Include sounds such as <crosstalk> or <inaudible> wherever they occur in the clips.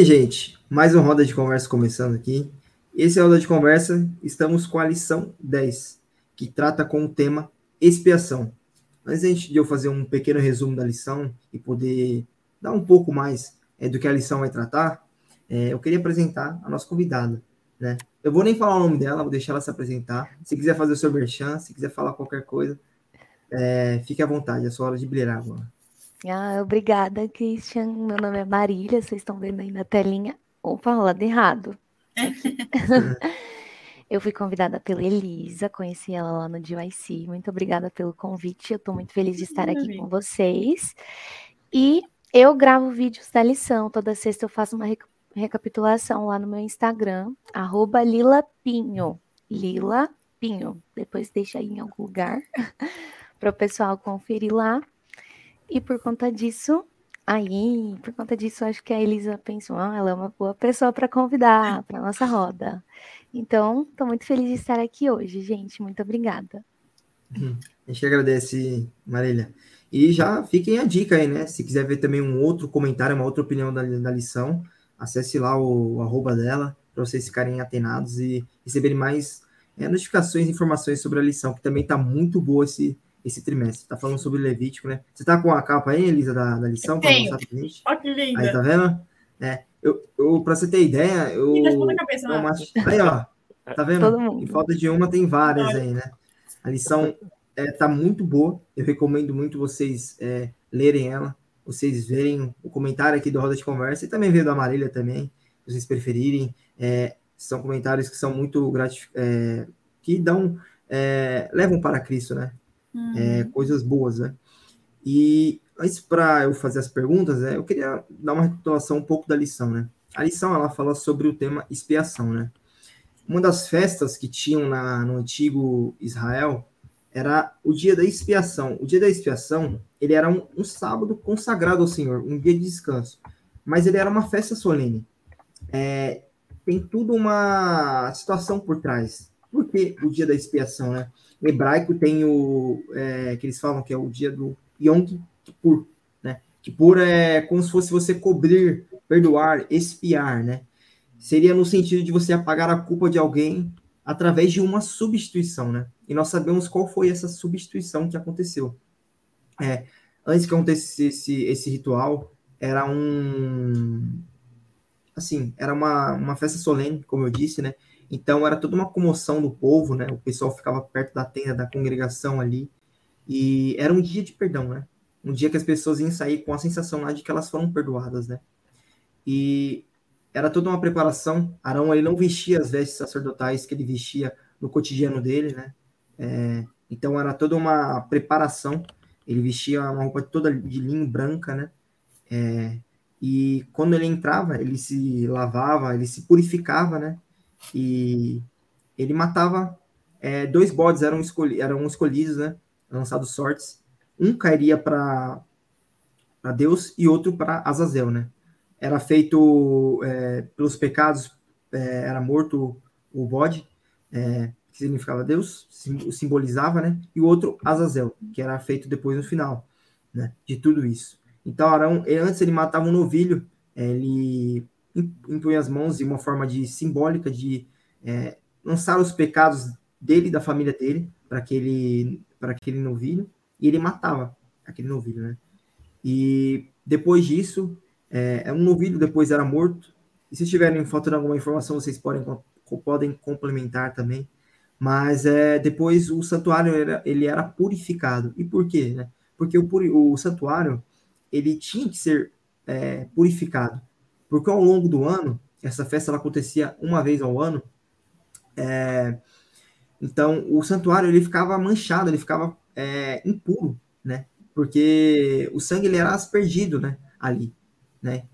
aí, gente, mais uma roda de conversa começando aqui. Esse é a roda de conversa, estamos com a lição 10, que trata com o tema expiação. Antes de eu fazer um pequeno resumo da lição e poder dar um pouco mais é, do que a lição vai tratar, é, eu queria apresentar a nossa convidada, né? Eu vou nem falar o nome dela, vou deixar ela se apresentar. Se quiser fazer o seu merchan, se quiser falar qualquer coisa, é, fique à vontade, é sua hora de brilhar agora. Ah, obrigada, Christian. Meu nome é Marília, vocês estão vendo aí na telinha. Ou falando errado. <laughs> eu fui convidada pela Elisa, conheci ela lá no DYC. Muito obrigada pelo convite. Eu estou muito feliz de estar aqui com vocês. E eu gravo vídeos da lição. Toda sexta eu faço uma recapitulação lá no meu Instagram, arroba lilapinho. Lila Pinho. Depois deixa aí em algum lugar <laughs> para o pessoal conferir lá. E por conta disso, aí, por conta disso, acho que a Elisa pensou, ah, ela é uma boa pessoa para convidar <laughs> para nossa roda. Então, estou muito feliz de estar aqui hoje, gente. Muito obrigada. Uhum. A gente agradece, Marília. E já fiquem a dica aí, né? Se quiser ver também um outro comentário, uma outra opinião da, da lição, acesse lá o, o arroba dela, para vocês ficarem atenados e receberem mais é, notificações e informações sobre a lição, que também está muito boa esse, esse trimestre. Tá falando sobre Levítico, né? Você tá com a capa aí, Elisa, da, da lição? Tenho. Olha que linda. Aí, tá vendo? É, eu, eu, pra você ter ideia, eu... Cabeça, eu macho... Aí, ó. Tá vendo? Em falta de uma, tem várias aí, né? A lição é, tá muito boa. Eu recomendo muito vocês é, lerem ela, vocês verem o comentário aqui do Roda de Conversa e também ver do Amarília também, se vocês preferirem. É, são comentários que são muito gratificantes, é, que dão, é, levam para Cristo, né? Uhum. é, coisas boas, né? E antes para eu fazer as perguntas, né, eu queria dar uma recapitulação um pouco da lição, né? A lição ela fala sobre o tema expiação, né? Uma das festas que tinham na, no antigo Israel era o dia da expiação. O dia da expiação ele era um, um sábado consagrado ao Senhor, um dia de descanso, mas ele era uma festa solene. É, tem tudo uma situação por trás. Por que o dia da expiação, né? Hebraico tem o é, que eles falam que é o dia do Yom Kippur, né? Kippur é como se fosse você cobrir, perdoar, expiar, né? Seria no sentido de você apagar a culpa de alguém através de uma substituição, né? E nós sabemos qual foi essa substituição que aconteceu. É, antes que acontecesse esse, esse ritual, era um assim, era uma, uma festa solene, como eu disse, né? Então era toda uma comoção do povo, né? O pessoal ficava perto da tenda da congregação ali. E era um dia de perdão, né? Um dia que as pessoas iam sair com a sensação lá de que elas foram perdoadas, né? E era toda uma preparação. Arão ele não vestia as vestes sacerdotais que ele vestia no cotidiano dele, né? É, então era toda uma preparação. Ele vestia uma roupa toda de linho branca, né? É, e quando ele entrava, ele se lavava, ele se purificava, né? E ele matava é, dois bodes eram, escolhi eram escolhidos, né? Lançados sortes. Um cairia para Deus e outro para Azazel, né? Era feito é, pelos pecados, é, era morto o bode, é, que significava Deus, simbolizava, né? E o outro Azazel, que era feito depois no final, né? De tudo isso. Então, Arão, antes ele matava um novilho, ele impõe as mãos de uma forma de simbólica de é, lançar os pecados dele e da família dele para aquele para aquele novilho e ele matava aquele novilho, né? E depois disso, é, é, um novilho depois era morto. E se tiverem faltando alguma informação, vocês podem podem complementar também. Mas é, depois o santuário era, ele era purificado. E por quê? Né? Porque o, o santuário ele tinha que ser é, purificado porque ao longo do ano, essa festa ela acontecia uma vez ao ano, é, então o santuário ele ficava manchado, ele ficava é, impuro, né? Porque o sangue ele era aspergido, né? Ali, né?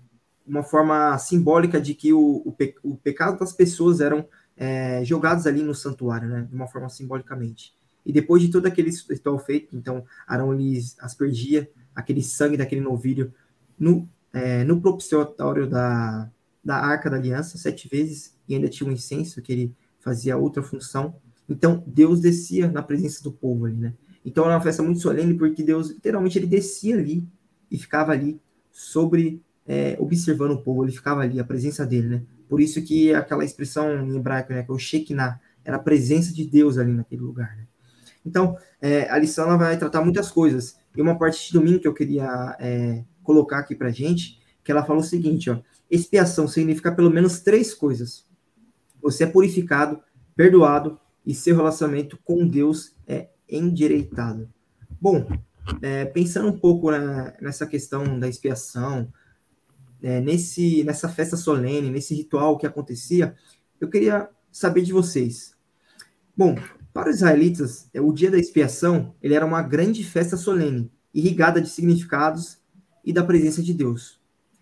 Uma forma simbólica de que o, o, pe, o pecado das pessoas eram é, jogados ali no santuário, né? De uma forma simbolicamente. E depois de todo aquele ritual feito, então Arão lhes aspergia aquele sangue daquele novilho no é, no propiciatório da, da Arca da Aliança sete vezes e ainda tinha um incenso que ele fazia outra função. Então Deus descia na presença do povo ali, né? Então era uma festa muito solene porque Deus literalmente ele descia ali e ficava ali sobre é, observando o povo, ele ficava ali, a presença dele, né? Por isso que aquela expressão em hebraico, né, que é o Shekinah, era a presença de Deus ali naquele lugar, né? Então, é, a lição ela vai tratar muitas coisas. E uma parte de domingo que eu queria é, colocar aqui pra gente, que ela falou o seguinte, ó, expiação significa pelo menos três coisas. Você é purificado, perdoado e seu relacionamento com Deus é endireitado. Bom, é, pensando um pouco né, nessa questão da expiação, é, nesse, nessa festa solene, nesse ritual que acontecia, eu queria saber de vocês. Bom, para os israelitas, é, o dia da expiação ele era uma grande festa solene, irrigada de significados e da presença de Deus.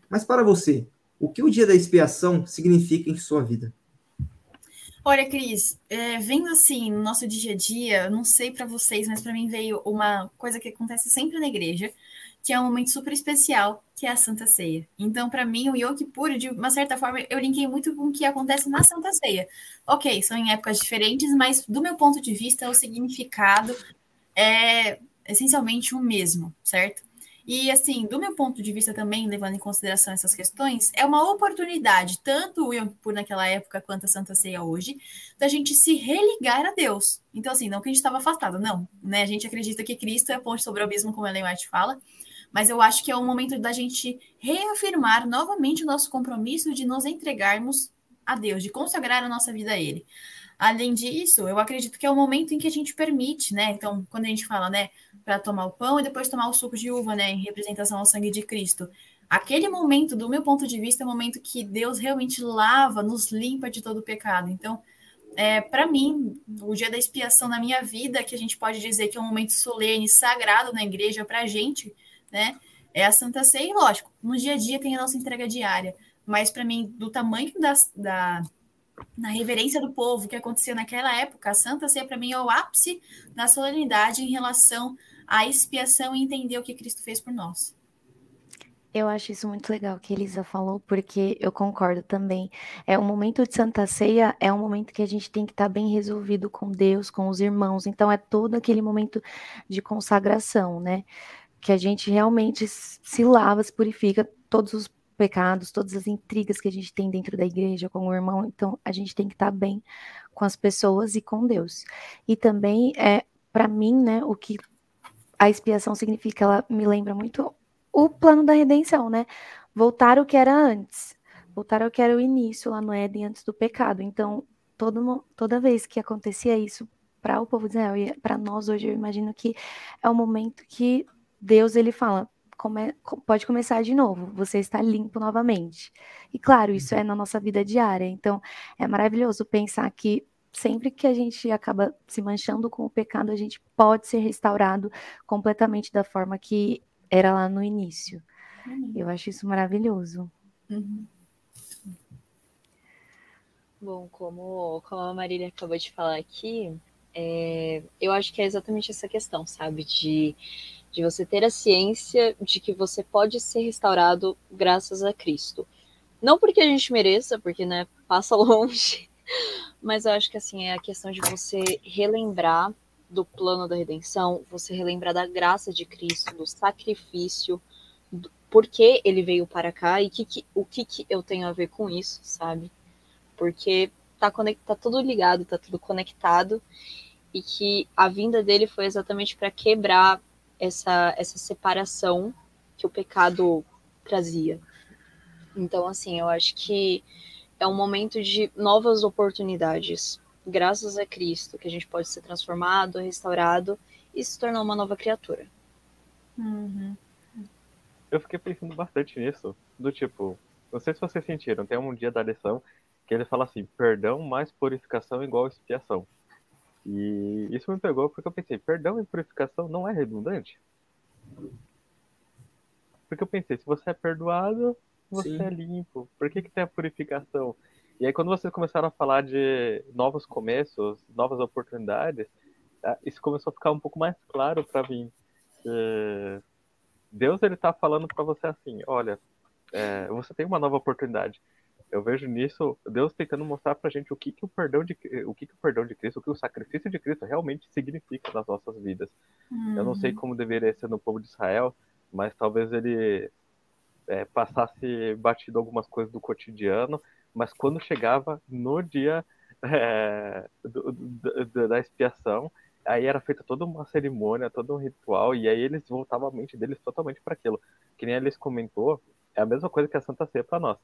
Mas para você, o que o dia da expiação significa em sua vida? Olha, Cris, é, vendo assim no nosso dia a dia, não sei para vocês, mas para mim veio uma coisa que acontece sempre na igreja, que é um momento super especial, que é a Santa Ceia. Então, para mim, o Yom Kippur, de uma certa forma, eu linkei muito com o que acontece na Santa Ceia. Ok, são em épocas diferentes, mas do meu ponto de vista, o significado é essencialmente o mesmo, certo? E, assim, do meu ponto de vista também, levando em consideração essas questões, é uma oportunidade, tanto o Yom Kippur naquela época quanto a Santa Ceia hoje, da gente se religar a Deus. Então, assim, não que a gente estava afastado, não. Né? A gente acredita que Cristo é ponte sobre o abismo, como Ellen White fala, mas eu acho que é o momento da gente reafirmar novamente o nosso compromisso de nos entregarmos a Deus, de consagrar a nossa vida a Ele. Além disso, eu acredito que é o momento em que a gente permite, né? Então, quando a gente fala, né, para tomar o pão e depois tomar o suco de uva, né, em representação ao sangue de Cristo. Aquele momento, do meu ponto de vista, é o momento que Deus realmente lava, nos limpa de todo o pecado. Então, é, para mim, o dia da expiação na minha vida, que a gente pode dizer que é um momento solene, sagrado na igreja para a gente, né? É a Santa Ceia, e lógico, no dia a dia tem a nossa entrega diária, mas para mim, do tamanho da, da na reverência do povo que acontecia naquela época, a Santa Ceia para mim é o ápice da solenidade em relação à expiação e entender o que Cristo fez por nós. Eu acho isso muito legal que Elisa falou, porque eu concordo também. É um momento de Santa Ceia, é um momento que a gente tem que estar tá bem resolvido com Deus, com os irmãos. Então é todo aquele momento de consagração, né? que a gente realmente se lava, se purifica todos os pecados, todas as intrigas que a gente tem dentro da igreja com o irmão. Então, a gente tem que estar bem com as pessoas e com Deus. E também, é, para mim, né, o que a expiação significa, ela me lembra muito o plano da redenção, né? Voltar o que era antes, voltar ao que era o início lá no Éden antes do pecado. Então, todo, toda vez que acontecia isso para o povo de Israel e para nós hoje, eu imagino que é um momento que Deus ele fala, come, pode começar de novo, você está limpo novamente. E claro, isso é na nossa vida diária. Então, é maravilhoso pensar que sempre que a gente acaba se manchando com o pecado, a gente pode ser restaurado completamente da forma que era lá no início. Uhum. Eu acho isso maravilhoso. Uhum. Bom, como, como a Marília acabou de falar aqui, é, eu acho que é exatamente essa questão, sabe? De de você ter a ciência de que você pode ser restaurado graças a Cristo. Não porque a gente mereça, porque né, passa <laughs> longe, mas eu acho que assim é a questão de você relembrar do plano da redenção, você relembrar da graça de Cristo, do sacrifício, do porquê ele veio para cá e que, que, o que, que eu tenho a ver com isso, sabe? Porque tá, conect, tá tudo ligado, tá tudo conectado e que a vinda dele foi exatamente para quebrar essa, essa separação que o pecado trazia. Então, assim, eu acho que é um momento de novas oportunidades. Graças a Cristo, que a gente pode ser transformado, restaurado e se tornar uma nova criatura. Uhum. Eu fiquei pensando bastante nisso, do tipo, não sei se vocês sentiram, tem um dia da lição que ele fala assim, perdão mais purificação igual expiação. E isso me pegou porque eu pensei, perdão e purificação não é redundante? Porque eu pensei, se você é perdoado, você Sim. é limpo. Por que, que tem a purificação? E aí quando vocês começaram a falar de novos começos, novas oportunidades, tá, isso começou a ficar um pouco mais claro para mim. Que Deus ele tá falando para você assim, olha, é, você tem uma nova oportunidade. Eu vejo nisso Deus tentando mostrar pra gente o que, que o perdão de o que, que o perdão de Cristo, o que o sacrifício de Cristo realmente significa nas nossas vidas. Eu não sei uhum. como deveria ser no povo de Israel, mas talvez ele é, passasse batido algumas coisas do cotidiano, mas quando chegava no dia <laughs> é, do, do, da expiação, aí era feita toda uma cerimônia, todo um ritual, e aí eles voltavam a mente deles totalmente para aquilo. Que nem eles comentou, é a mesma coisa que a Santa Ceia para nós.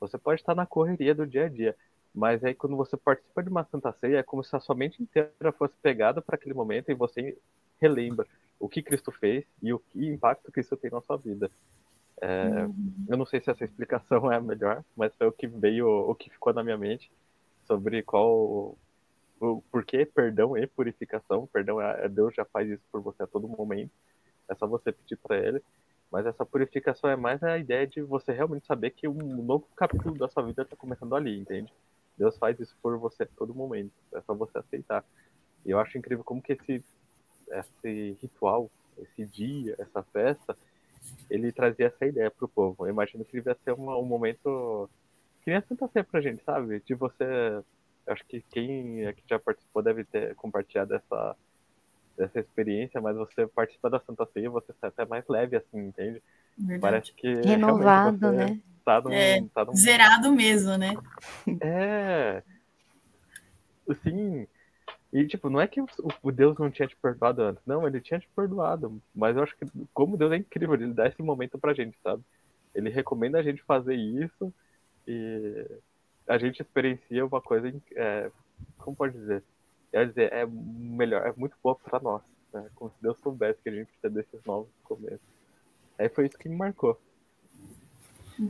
Você pode estar na correria do dia a dia, mas aí quando você participa de uma Santa Ceia, é como se a sua mente inteira fosse pegada para aquele momento e você relembra o que Cristo fez e o que impacto que isso tem na sua vida. É, uhum. Eu não sei se essa explicação <laughs> é a melhor, mas foi o que veio, o que ficou na minha mente sobre qual o porquê perdão e purificação. Perdão, é, Deus já faz isso por você a todo momento. É só você pedir para Ele. Mas essa purificação é mais a ideia de você realmente saber que um novo capítulo da sua vida está começando ali, entende? Deus faz isso por você a todo momento. É só você aceitar. E eu acho incrível como que esse, esse ritual, esse dia, essa festa, ele trazia essa ideia pro povo. Eu imagino que ele ia ser um momento que nem a Santa Ceia pra gente, sabe? De você. Acho que quem aqui já participou deve ter compartilhado essa, essa experiência, mas você participa da Santa Ceia, você sai até mais leve, assim, entende? Verdade. Parece que. Renovado, né? Tá num, é, tá num... Zerado mesmo, né? <laughs> É. Assim, e, tipo, não é que o Deus não tinha te perdoado antes. Não, ele tinha te perdoado. Mas eu acho que, como Deus é incrível, ele dá esse momento pra gente, sabe? Ele recomenda a gente fazer isso e a gente experiencia uma coisa, é, como pode dizer? Quer dizer, é melhor, é muito boa pra nós. Né? Como se Deus soubesse que a gente precisa desses novos começos. Aí foi isso que me marcou.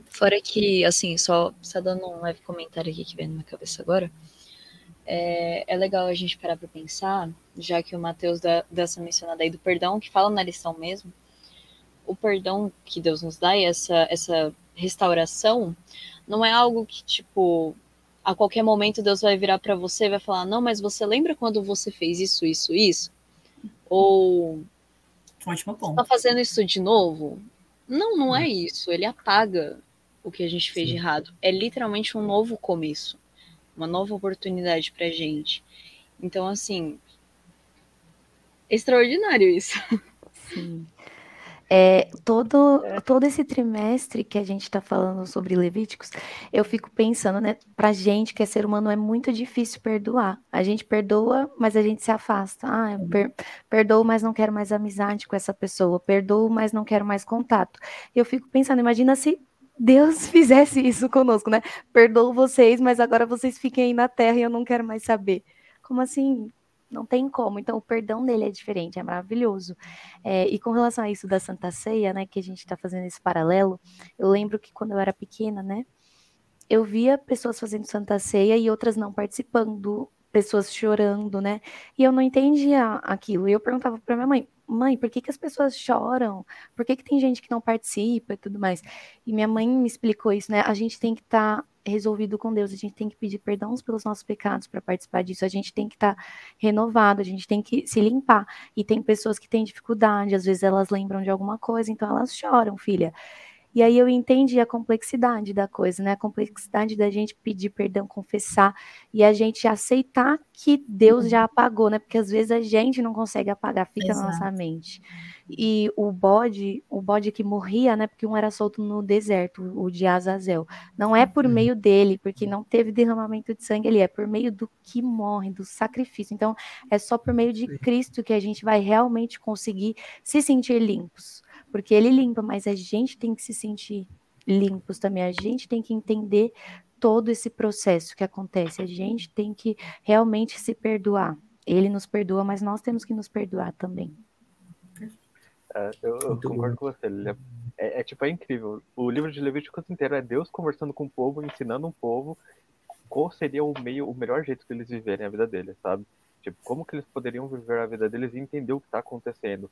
Fora que, assim, só, só dando um leve comentário aqui que vem na minha cabeça agora é, é legal a gente parar para pensar, já que o Mateus dá, dá essa mencionada aí do perdão, que fala na lição mesmo, o perdão que Deus nos dá e essa, essa restauração não é algo que, tipo, a qualquer momento Deus vai virar para você e vai falar: Não, mas você lembra quando você fez isso, isso, isso? Ou. Ótimo ponto. Tá fazendo isso de novo? Não, não é isso. Ele apaga o que a gente fez Sim. de errado. É literalmente um novo começo uma nova oportunidade pra gente. Então, assim, extraordinário isso. Sim. É, todo, todo esse trimestre que a gente está falando sobre Levíticos, eu fico pensando, né? Pra gente que é ser humano é muito difícil perdoar. A gente perdoa, mas a gente se afasta. Ah, eu per, perdoo, mas não quero mais amizade com essa pessoa. Perdoo, mas não quero mais contato. Eu fico pensando, imagina se Deus <laughs> fizesse isso conosco, né? Perdoo vocês, mas agora vocês fiquem aí na terra e eu não quero mais saber. Como assim? Não tem como. Então, o perdão dele é diferente, é maravilhoso. É, e com relação a isso da Santa Ceia, né, que a gente está fazendo esse paralelo, eu lembro que quando eu era pequena, né, eu via pessoas fazendo Santa Ceia e outras não participando, pessoas chorando, né? E eu não entendia aquilo. E eu perguntava para minha mãe: mãe, por que, que as pessoas choram? Por que, que tem gente que não participa e tudo mais? E minha mãe me explicou isso, né? A gente tem que estar tá resolvido com Deus, a gente tem que pedir perdão pelos nossos pecados para participar disso, a gente tem que estar tá renovado, a gente tem que se limpar. E tem pessoas que têm dificuldade, às vezes elas lembram de alguma coisa, então elas choram, filha. E aí eu entendi a complexidade da coisa, né? A complexidade da gente pedir perdão, confessar e a gente aceitar que Deus já apagou, né? Porque às vezes a gente não consegue apagar, fica Exato. na nossa mente. E o bode, o bode que morria, né? Porque um era solto no deserto, o de Azazel. Não é por uhum. meio dele, porque não teve derramamento de sangue ali, é por meio do que morre, do sacrifício. Então, é só por meio de Cristo que a gente vai realmente conseguir se sentir limpos porque ele limpa, mas a gente tem que se sentir limpos também, a gente tem que entender todo esse processo que acontece, a gente tem que realmente se perdoar. Ele nos perdoa, mas nós temos que nos perdoar também. É, eu, eu concordo com você, é, é, é, tipo, é incrível. O livro de Levíticos inteiro é Deus conversando com o povo, ensinando um povo qual seria o meio, o melhor jeito que eles viverem a vida deles, sabe? Tipo, como que eles poderiam viver a vida deles e entender o que está acontecendo.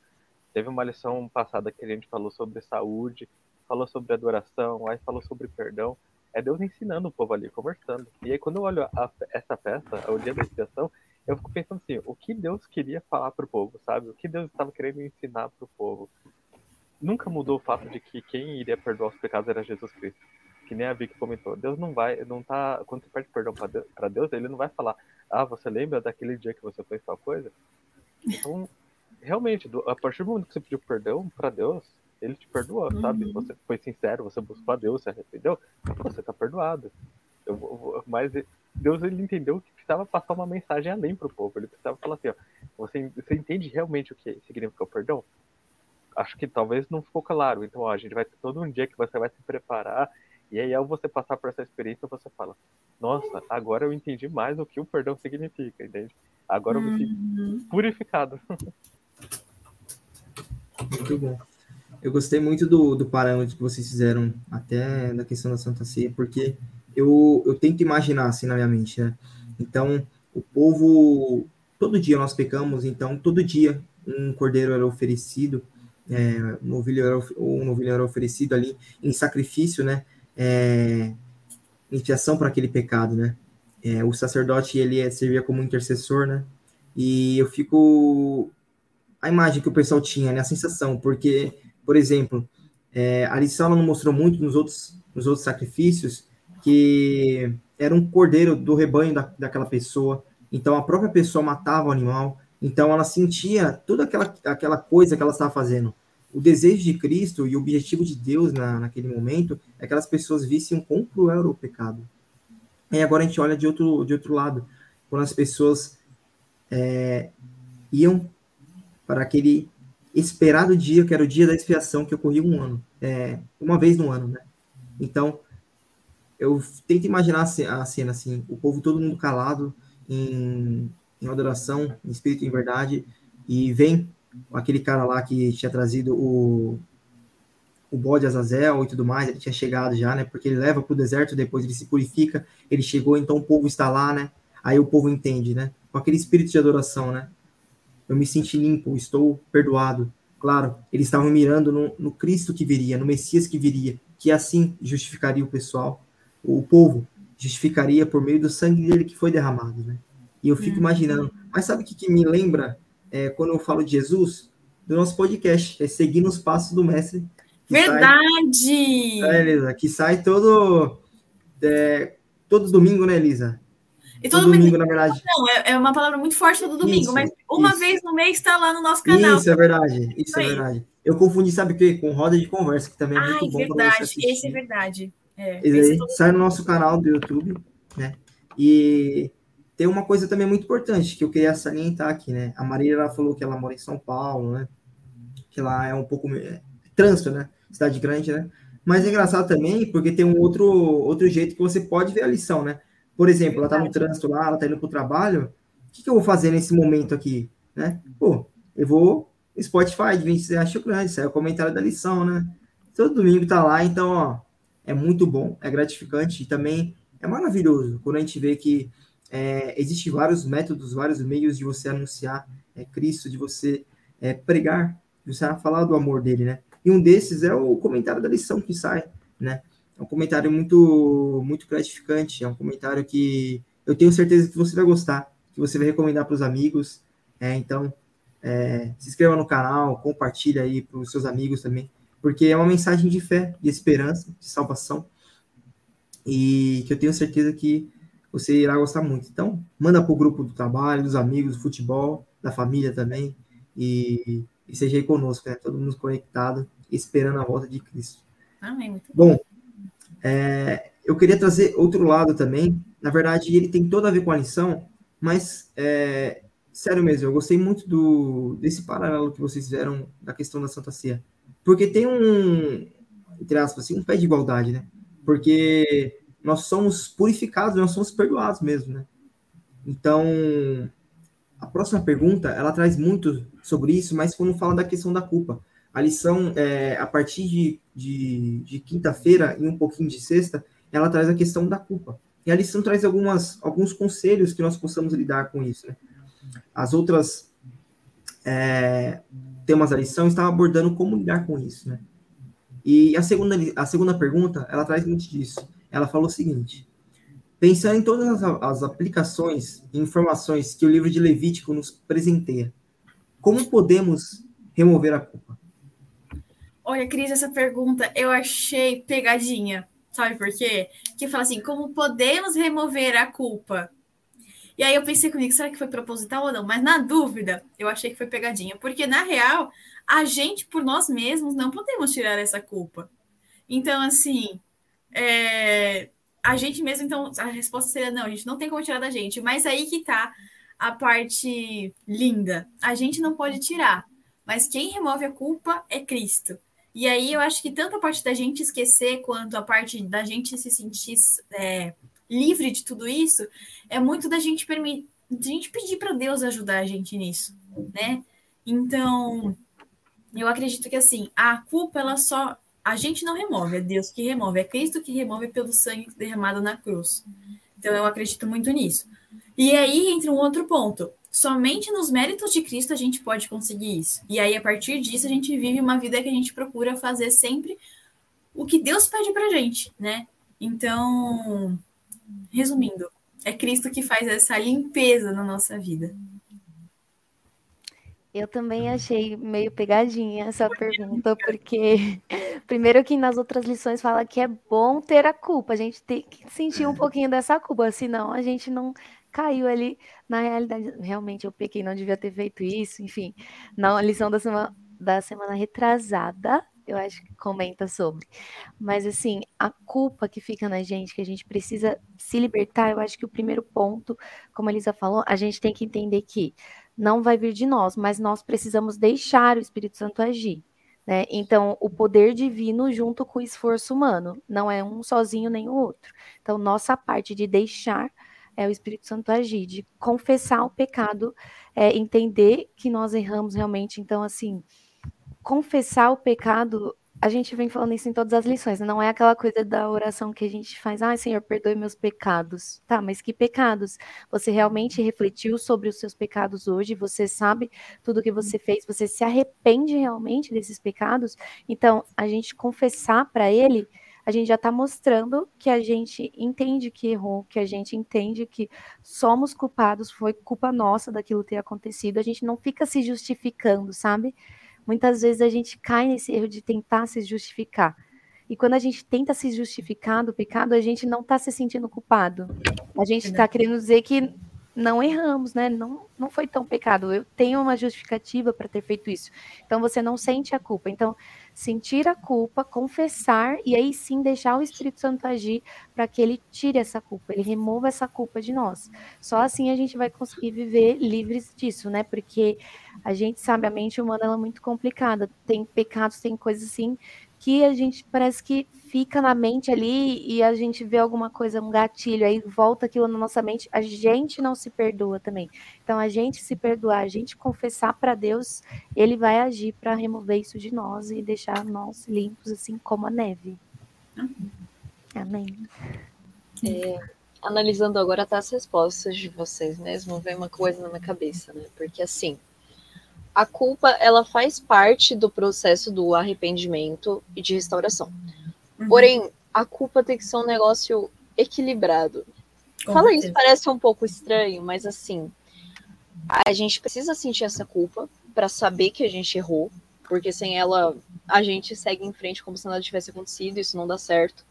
Teve uma lição passada que a gente falou sobre saúde, falou sobre adoração, aí falou sobre perdão. É Deus ensinando o povo ali, conversando. E aí, quando eu olho a, essa festa, o dia da expiação, eu fico pensando assim: o que Deus queria falar para o povo, sabe? O que Deus estava querendo ensinar para o povo. Nunca mudou o fato de que quem iria perdoar os pecados era Jesus Cristo. Que nem a Vicky comentou. Deus não vai, não tá. Quando você pede perdão para Deus, Deus, ele não vai falar: ah, você lembra daquele dia que você fez tal coisa? Então, realmente, a partir do momento que você pediu perdão para Deus, ele te perdoou, uhum. sabe? Você foi sincero, você buscou a Deus, você arrependeu, você tá perdoado. Eu, eu, mas Deus ele entendeu que precisava passar uma mensagem além pro povo. Ele precisava falar assim, ó, você, você entende realmente o que significa o perdão? Acho que talvez não ficou claro. Então, ó, a gente vai ter todo um dia que você vai se preparar e aí, ao você passar por essa experiência, você fala: Nossa, agora eu entendi mais o que o perdão significa, entende? Agora eu me sinto uhum. purificado. <laughs> Muito bom. Eu gostei muito do, do parâmetro que vocês fizeram, até da questão da Santa Ceia, porque eu, eu tento imaginar assim na minha mente, né? Então, o povo, todo dia nós pecamos, então todo dia um cordeiro era oferecido, é, um, novilho era, um novilho era oferecido ali em sacrifício, né? é, expiação para aquele pecado, né? É, o sacerdote ele é, servia como intercessor, né? E eu fico a imagem que o pessoal tinha, né? A sensação, porque, por exemplo, é, a lição não mostrou muito nos outros, nos outros sacrifícios que era um cordeiro do rebanho da, daquela pessoa. Então a própria pessoa matava o animal. Então ela sentia toda aquela, aquela coisa que ela estava fazendo o desejo de Cristo e o objetivo de Deus na, naquele momento é que as pessoas vissem quão cruel era o pecado. E agora a gente olha de outro, de outro lado, quando as pessoas é, iam para aquele esperado dia, que era o dia da expiação, que ocorria um ano, é, uma vez no ano, né? Então, eu tento imaginar a cena assim, o povo todo mundo calado, em, em adoração, em espírito e em verdade, e vem aquele cara lá que tinha trazido o, o bode Azazel e tudo mais, ele tinha chegado já, né? Porque ele leva para o deserto, depois ele se purifica, ele chegou, então o povo está lá, né? Aí o povo entende, né? Com aquele espírito de adoração, né? Eu me senti limpo, estou perdoado. Claro, eles estavam mirando no, no Cristo que viria, no Messias que viria, que assim justificaria o pessoal, o povo justificaria por meio do sangue dele que foi derramado, né? E eu fico uhum. imaginando, mas sabe o que, que me lembra é, quando eu falo de Jesus, do nosso podcast, é seguindo os passos do mestre. Verdade! Sai, é, Elisa, que sai todo, é, todo domingo, né, Elisa? E todo, todo domingo, na verdade. Não, é, é, uma palavra muito forte todo domingo, isso, mas uma isso. vez no mês está lá no nosso canal. Isso é verdade, isso é verdade. Eu confundi, sabe o que? Com roda de conversa, que também é muito Ai, bom. verdade, esse é verdade. É, esse aí, sai no nosso canal do YouTube, né? E tem uma coisa também muito importante que eu queria salientar aqui, né? A Maria ela falou que ela mora em São Paulo, né? Que lá é um pouco é, trânsito, né? Cidade grande, né? Mas é engraçado também porque tem um outro, outro jeito que você pode ver a lição, né? Por exemplo, ela tá no trânsito lá, ela tá indo pro trabalho. O que, que eu vou fazer nesse momento aqui, né? Pô, eu vou Spotify de 26 acho grande, isso é o comentário da lição, né? Todo domingo tá lá, então, ó, é muito bom, é gratificante e também é maravilhoso quando a gente vê que é, Existem vários métodos, vários meios de você anunciar é, Cristo, de você é, pregar, de você falar do amor dele, né? E um desses é o comentário da lição que sai, né? É um comentário muito, muito gratificante, é um comentário que eu tenho certeza que você vai gostar, que você vai recomendar para os amigos. É, então, é, se inscreva no canal, compartilhe aí para os seus amigos também, porque é uma mensagem de fé, de esperança, de salvação, e que eu tenho certeza que você irá gostar muito. Então, manda para o grupo do trabalho, dos amigos, do futebol, da família também, e, e seja aí conosco, né? Todo mundo conectado, esperando a volta de Cristo. Amém. Muito bom. É, eu queria trazer outro lado também. Na verdade, ele tem toda a ver com a lição, mas é, sério mesmo, eu gostei muito do, desse paralelo que vocês fizeram da questão da Santa Ceia. Porque tem um, entre aspas, assim, um pé de igualdade, né? Porque nós somos purificados, nós somos perdoados mesmo, né? Então, a próxima pergunta, ela traz muito sobre isso, mas quando fala da questão da culpa. A lição, é, a partir de, de, de quinta-feira e um pouquinho de sexta, ela traz a questão da culpa. E a lição traz algumas, alguns conselhos que nós possamos lidar com isso. Né? As outras é, temas da lição estavam abordando como lidar com isso. Né? E a segunda, a segunda pergunta, ela traz muito disso ela falou o seguinte: pensando em todas as, as aplicações e informações que o livro de Levítico nos presenteia, como podemos remover a culpa? Olha, Cris, essa pergunta eu achei pegadinha. Sabe por quê? Que fala assim: como podemos remover a culpa? E aí eu pensei comigo, será que foi proposital ou não? Mas na dúvida, eu achei que foi pegadinha, porque na real, a gente por nós mesmos não podemos tirar essa culpa. Então, assim, é, a gente mesmo, então, a resposta seria não, a gente não tem como tirar da gente. Mas aí que tá a parte linda. A gente não pode tirar, mas quem remove a culpa é Cristo. E aí eu acho que tanto a parte da gente esquecer quanto a parte da gente se sentir é, livre de tudo isso é muito da gente permitir, a gente pedir para Deus ajudar a gente nisso, né? Então, eu acredito que assim, a culpa ela só a gente não remove, é Deus que remove, é Cristo que remove pelo sangue derramado na cruz. Então eu acredito muito nisso. E aí entra um outro ponto. Somente nos méritos de Cristo a gente pode conseguir isso. E aí, a partir disso, a gente vive uma vida que a gente procura fazer sempre o que Deus pede pra gente, né? Então, resumindo, é Cristo que faz essa limpeza na nossa vida. Eu também achei meio pegadinha essa pergunta, porque <laughs> primeiro que nas outras lições fala que é bom ter a culpa, a gente tem que sentir um pouquinho dessa culpa, senão a gente não caiu ali na realidade. Realmente eu pequei, não devia ter feito isso, enfim. Na lição da semana, da semana retrasada, eu acho que comenta sobre. Mas assim, a culpa que fica na gente, que a gente precisa se libertar, eu acho que o primeiro ponto, como a Elisa falou, a gente tem que entender que não vai vir de nós, mas nós precisamos deixar o Espírito Santo agir. Né? Então, o poder divino junto com o esforço humano, não é um sozinho nem o outro. Então, nossa parte de deixar é o Espírito Santo agir, de confessar o pecado, é, entender que nós erramos realmente. Então, assim, confessar o pecado a gente vem falando isso em todas as lições, né? não é aquela coisa da oração que a gente faz, ah, Senhor, perdoe meus pecados. Tá, mas que pecados? Você realmente refletiu sobre os seus pecados hoje? Você sabe tudo que você fez? Você se arrepende realmente desses pecados? Então, a gente confessar para Ele, a gente já está mostrando que a gente entende que errou, que a gente entende que somos culpados, foi culpa nossa daquilo ter acontecido. A gente não fica se justificando, sabe? Muitas vezes a gente cai nesse erro de tentar se justificar. E quando a gente tenta se justificar do pecado, a gente não está se sentindo culpado. A gente está querendo dizer que não erramos, né? Não, não foi tão pecado. Eu tenho uma justificativa para ter feito isso. Então você não sente a culpa. Então, sentir a culpa, confessar e aí sim deixar o Espírito Santo agir para que ele tire essa culpa, ele remova essa culpa de nós. Só assim a gente vai conseguir viver livres disso, né? Porque a gente sabe, a mente humana é muito complicada. Tem pecados, tem coisas assim que a gente parece que fica na mente ali e a gente vê alguma coisa, um gatilho, aí volta aquilo na nossa mente, a gente não se perdoa também. Então, a gente se perdoar, a gente confessar para Deus, ele vai agir para remover isso de nós e deixar nós limpos, assim como a neve. Amém. É, analisando agora tá as respostas de vocês mesmo, vem uma coisa na minha cabeça, né? Porque assim, a culpa ela faz parte do processo do arrependimento e de restauração. Uhum. Porém, a culpa tem que ser um negócio equilibrado. Com Fala certeza. isso, parece um pouco estranho, mas assim, a gente precisa sentir essa culpa para saber que a gente errou, porque sem ela a gente segue em frente como se nada tivesse acontecido, isso não dá certo.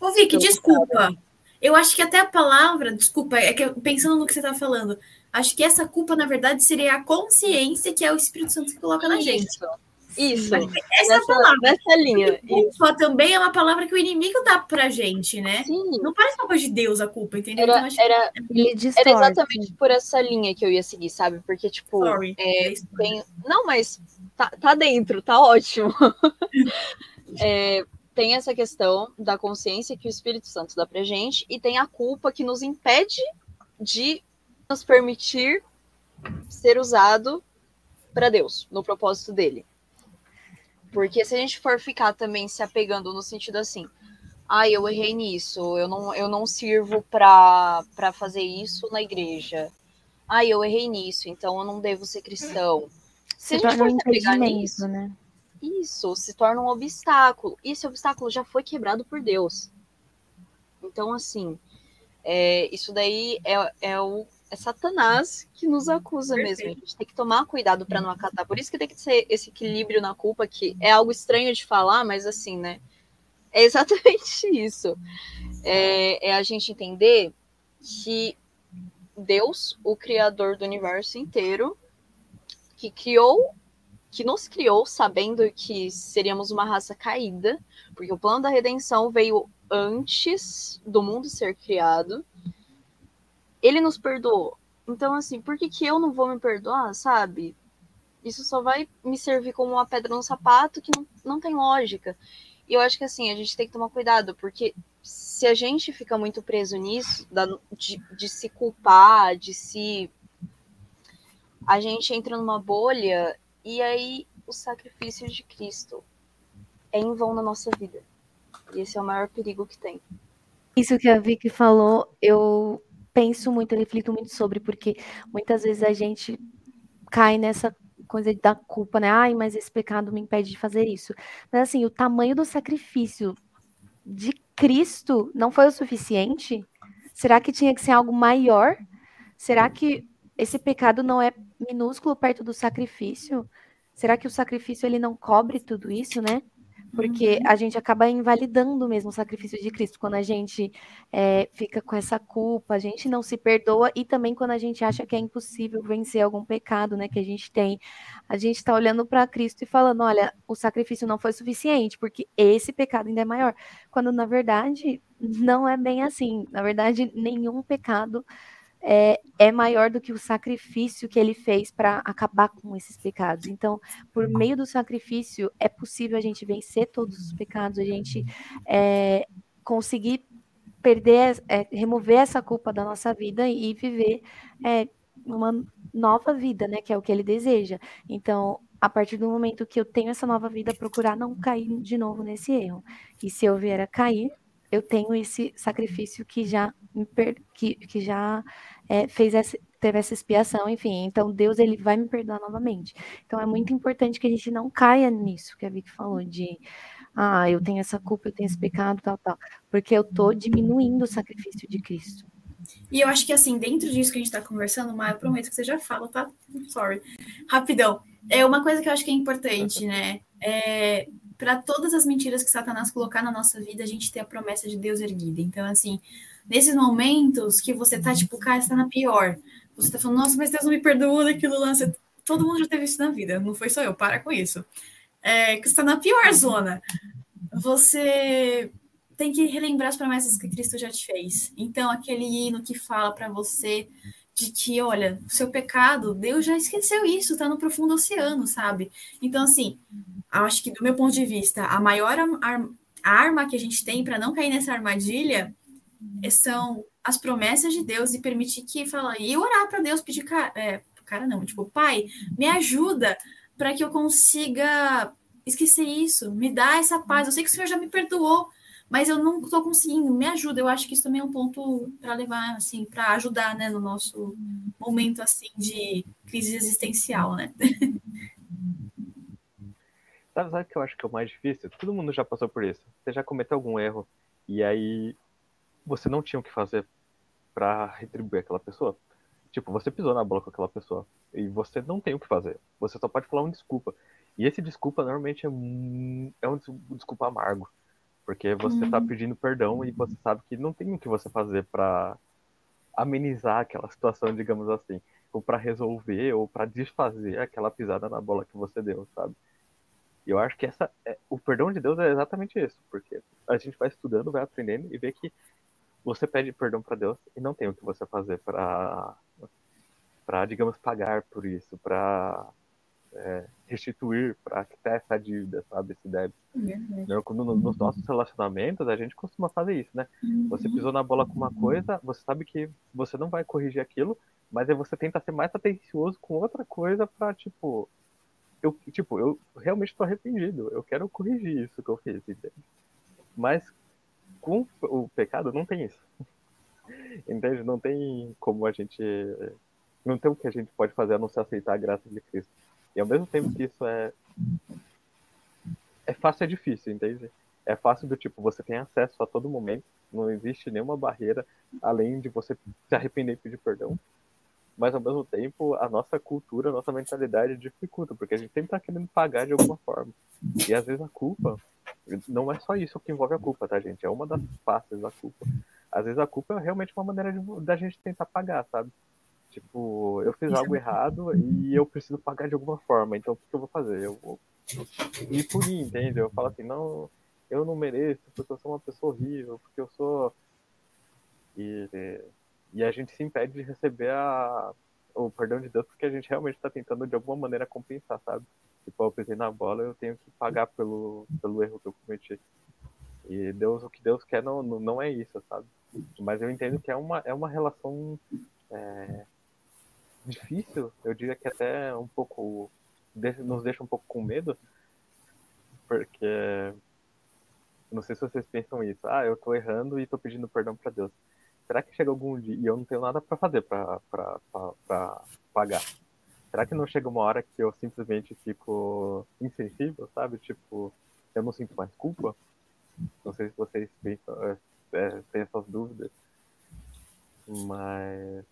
Ô, Vicky, então, desculpa. Eu acho que até a palavra, desculpa, é que pensando no que você está falando, Acho que essa culpa, na verdade, seria a consciência que é o Espírito Santo que coloca na gente. Isso. Essa nessa, palavra. Nessa linha. Culpa também é uma palavra que o inimigo dá pra gente, né? Sim. Não parece uma coisa de Deus a culpa, entendeu? Era, então, era, era exatamente por essa linha que eu ia seguir, sabe? Porque, tipo, Sorry. É, tem... não, mas tá, tá dentro, tá ótimo. <laughs> é, tem essa questão da consciência que o Espírito Santo dá pra gente, e tem a culpa que nos impede de nos permitir ser usado para Deus, no propósito dele. Porque se a gente for ficar também se apegando no sentido assim, ah, eu errei nisso, eu não, eu não sirvo para fazer isso na igreja. Ah, eu errei nisso, então eu não devo ser cristão. Se, se a gente for se apegar nisso, né? Isso se torna um obstáculo. E esse obstáculo já foi quebrado por Deus. Então, assim, é, isso daí é, é o é Satanás que nos acusa Perfeito. mesmo. A gente tem que tomar cuidado para não acatar. Por isso que tem que ser esse equilíbrio na culpa, que é algo estranho de falar, mas assim, né? É exatamente <laughs> isso. É, é a gente entender que Deus, o criador do universo inteiro, que criou, que nos criou sabendo que seríamos uma raça caída, porque o plano da redenção veio antes do mundo ser criado. Ele nos perdoou. Então, assim, por que, que eu não vou me perdoar, sabe? Isso só vai me servir como uma pedra no sapato que não, não tem lógica. E eu acho que, assim, a gente tem que tomar cuidado, porque se a gente fica muito preso nisso, de, de se culpar, de se. A gente entra numa bolha e aí o sacrifício de Cristo é em vão na nossa vida. E esse é o maior perigo que tem. Isso que a Vicky falou, eu penso muito, reflito muito sobre, porque muitas vezes a gente cai nessa coisa da culpa, né? Ai, mas esse pecado me impede de fazer isso. Mas assim, o tamanho do sacrifício de Cristo não foi o suficiente? Será que tinha que ser algo maior? Será que esse pecado não é minúsculo perto do sacrifício? Será que o sacrifício ele não cobre tudo isso, né? Porque uhum. a gente acaba invalidando mesmo o sacrifício de Cristo. Quando a gente é, fica com essa culpa, a gente não se perdoa. E também quando a gente acha que é impossível vencer algum pecado, né, que a gente tem, a gente está olhando para Cristo e falando, olha, o sacrifício não foi suficiente porque esse pecado ainda é maior, quando na verdade não é bem assim, na verdade nenhum pecado é, é maior do que o sacrifício que ele fez para acabar com esses pecados. Então, por meio do sacrifício, é possível a gente vencer todos os pecados, a gente é, conseguir perder, é, remover essa culpa da nossa vida e viver é, uma nova vida, né? Que é o que ele deseja. Então, a partir do momento que eu tenho essa nova vida, procurar não cair de novo nesse erro. E se eu vier a cair, eu tenho esse sacrifício que já que, que já é, fez essa, teve essa expiação, enfim. Então Deus ele vai me perdoar novamente. Então é muito importante que a gente não caia nisso que a Vicky falou de ah, eu tenho essa culpa, eu tenho esse pecado, tal, tal, porque eu tô diminuindo o sacrifício de Cristo. E eu acho que assim, dentro disso que a gente está conversando, Maia, eu prometo que você já fala, tá? Sorry. Rapidão. É uma coisa que eu acho que é importante, né? É, para todas as mentiras que Satanás colocar na nossa vida, a gente ter a promessa de Deus erguida. Então, assim, nesses momentos que você tá, tipo, cara, está na pior, você tá falando, nossa, mas Deus não me perdoou daquilo lá. Todo mundo já teve isso na vida, não foi só eu, para com isso. É, que você tá na pior zona. Você tem que relembrar as promessas que Cristo já te fez. Então, aquele hino que fala para você de que, olha, seu pecado, Deus já esqueceu isso, tá no profundo oceano, sabe? Então, assim, acho que do meu ponto de vista, a maior ar arma que a gente tem para não cair nessa armadilha são as promessas de Deus e permitir que fala e orar para Deus pedir cara, é, cara não, tipo, pai, me ajuda para que eu consiga esquecer isso, me dá essa paz. Eu sei que o Senhor já me perdoou, mas eu não estou conseguindo. Me ajuda. Eu acho que isso também é um ponto para levar, assim, para ajudar, né, no nosso momento assim de crise existencial, né? <laughs> Sabe, sabe o que eu acho que é o mais difícil? Todo mundo já passou por isso. Você já cometeu algum erro e aí você não tinha o que fazer para retribuir aquela pessoa. Tipo, você pisou na bola com aquela pessoa e você não tem o que fazer. Você só pode falar uma desculpa. E esse desculpa normalmente é um, é um desculpa amargo. Porque você está uhum. pedindo perdão e você sabe que não tem o que você fazer para amenizar aquela situação, digamos assim, ou para resolver ou para desfazer aquela pisada na bola que você deu, sabe? E eu acho que essa é, o perdão de Deus é exatamente isso, porque a gente vai estudando, vai aprendendo e vê que você pede perdão para Deus e não tem o que você fazer para, para digamos, pagar por isso, para é, restituir, para quitar essa dívida, sabe, esse débito. Uhum. Quando nos nossos relacionamentos a gente costuma fazer isso, né? Uhum. Você pisou na bola com uma coisa, você sabe que você não vai corrigir aquilo, mas aí você tenta ser mais atencioso com outra coisa para tipo eu tipo eu realmente estou arrependido eu quero corrigir isso que eu fiz entende? mas com o pecado não tem isso. <laughs> Entende? Não tem como a gente. Não tem o que a gente pode fazer a não se aceitar a graça de Cristo. E ao mesmo tempo que isso é. É fácil, é difícil, entende? É fácil do tipo, você tem acesso a todo momento, não existe nenhuma barreira além de você se arrepender e pedir perdão. Mas ao mesmo tempo, a nossa cultura, a nossa mentalidade dificulta, porque a gente sempre está querendo pagar de alguma forma. E às vezes a culpa não é só isso que envolve a culpa, tá, gente? É uma das faces da culpa. Às vezes a culpa é realmente uma maneira de, da gente tentar pagar, sabe? Tipo, eu fiz algo errado e eu preciso pagar de alguma forma, então o que eu vou fazer? Eu vou ir punir, entende? Eu falo assim, não, eu não mereço, porque eu sou uma pessoa horrível, porque eu sou. E, e a gente se impede de receber a, o perdão de Deus porque a gente realmente está tentando de alguma maneira compensar, sabe? Tipo, eu pisei na bola, eu tenho que pagar pelo, pelo erro que eu cometi. E Deus, o que Deus quer não, não é isso, sabe? Mas eu entendo que é uma, é uma relação é, difícil, eu diria que até um pouco nos deixa um pouco com medo, porque não sei se vocês pensam isso. Ah, eu tô errando e tô pedindo perdão para Deus. Será que chega algum dia e eu não tenho nada para fazer para pagar? Será que não chega uma hora que eu simplesmente fico insensível, sabe? Tipo, eu não sinto mais culpa? Não sei se vocês pensam, é, é, têm essas dúvidas. Mas,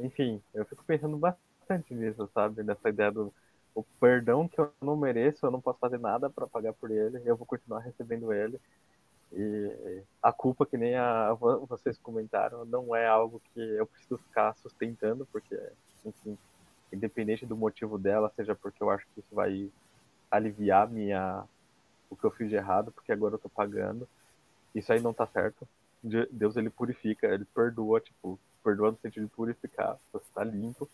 enfim, eu fico pensando bastante nisso, sabe? Nessa ideia do o perdão que eu não mereço, eu não posso fazer nada para pagar por ele, eu vou continuar recebendo ele. E a culpa, que nem a, vocês comentaram, não é algo que eu preciso ficar sustentando, porque, enfim, independente do motivo dela, seja porque eu acho que isso vai aliviar minha o que eu fiz de errado, porque agora eu tô pagando. Isso aí não tá certo. Deus ele purifica, ele perdoa, tipo, perdoa no sentido de purificar, você tá limpo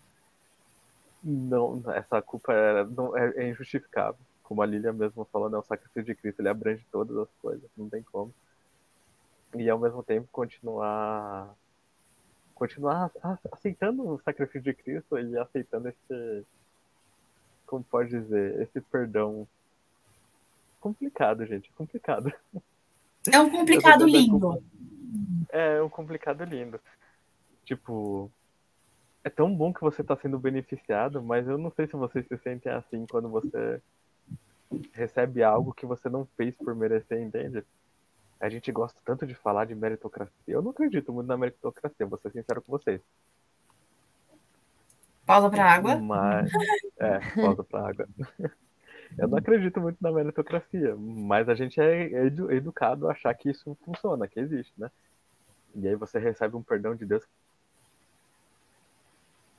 não, essa culpa é, não, é, é injustificável. Como a Lilia mesmo falou, né, o sacrifício de Cristo ele abrange todas as coisas, não tem como. E ao mesmo tempo continuar continuar aceitando o sacrifício de Cristo e aceitando esse como pode dizer, esse perdão complicado, gente, complicado. É um complicado lindo. É um complicado lindo. Tipo, é tão bom que você está sendo beneficiado, mas eu não sei se vocês se sentem assim quando você recebe algo que você não fez por merecer, entende? A gente gosta tanto de falar de meritocracia. Eu não acredito muito na meritocracia, vou ser sincero com vocês. Pausa para água. Mas, é, pausa para água. <laughs> Eu não acredito muito na meritocracia, mas a gente é educado a achar que isso funciona, que existe, né? E aí você recebe um perdão de Deus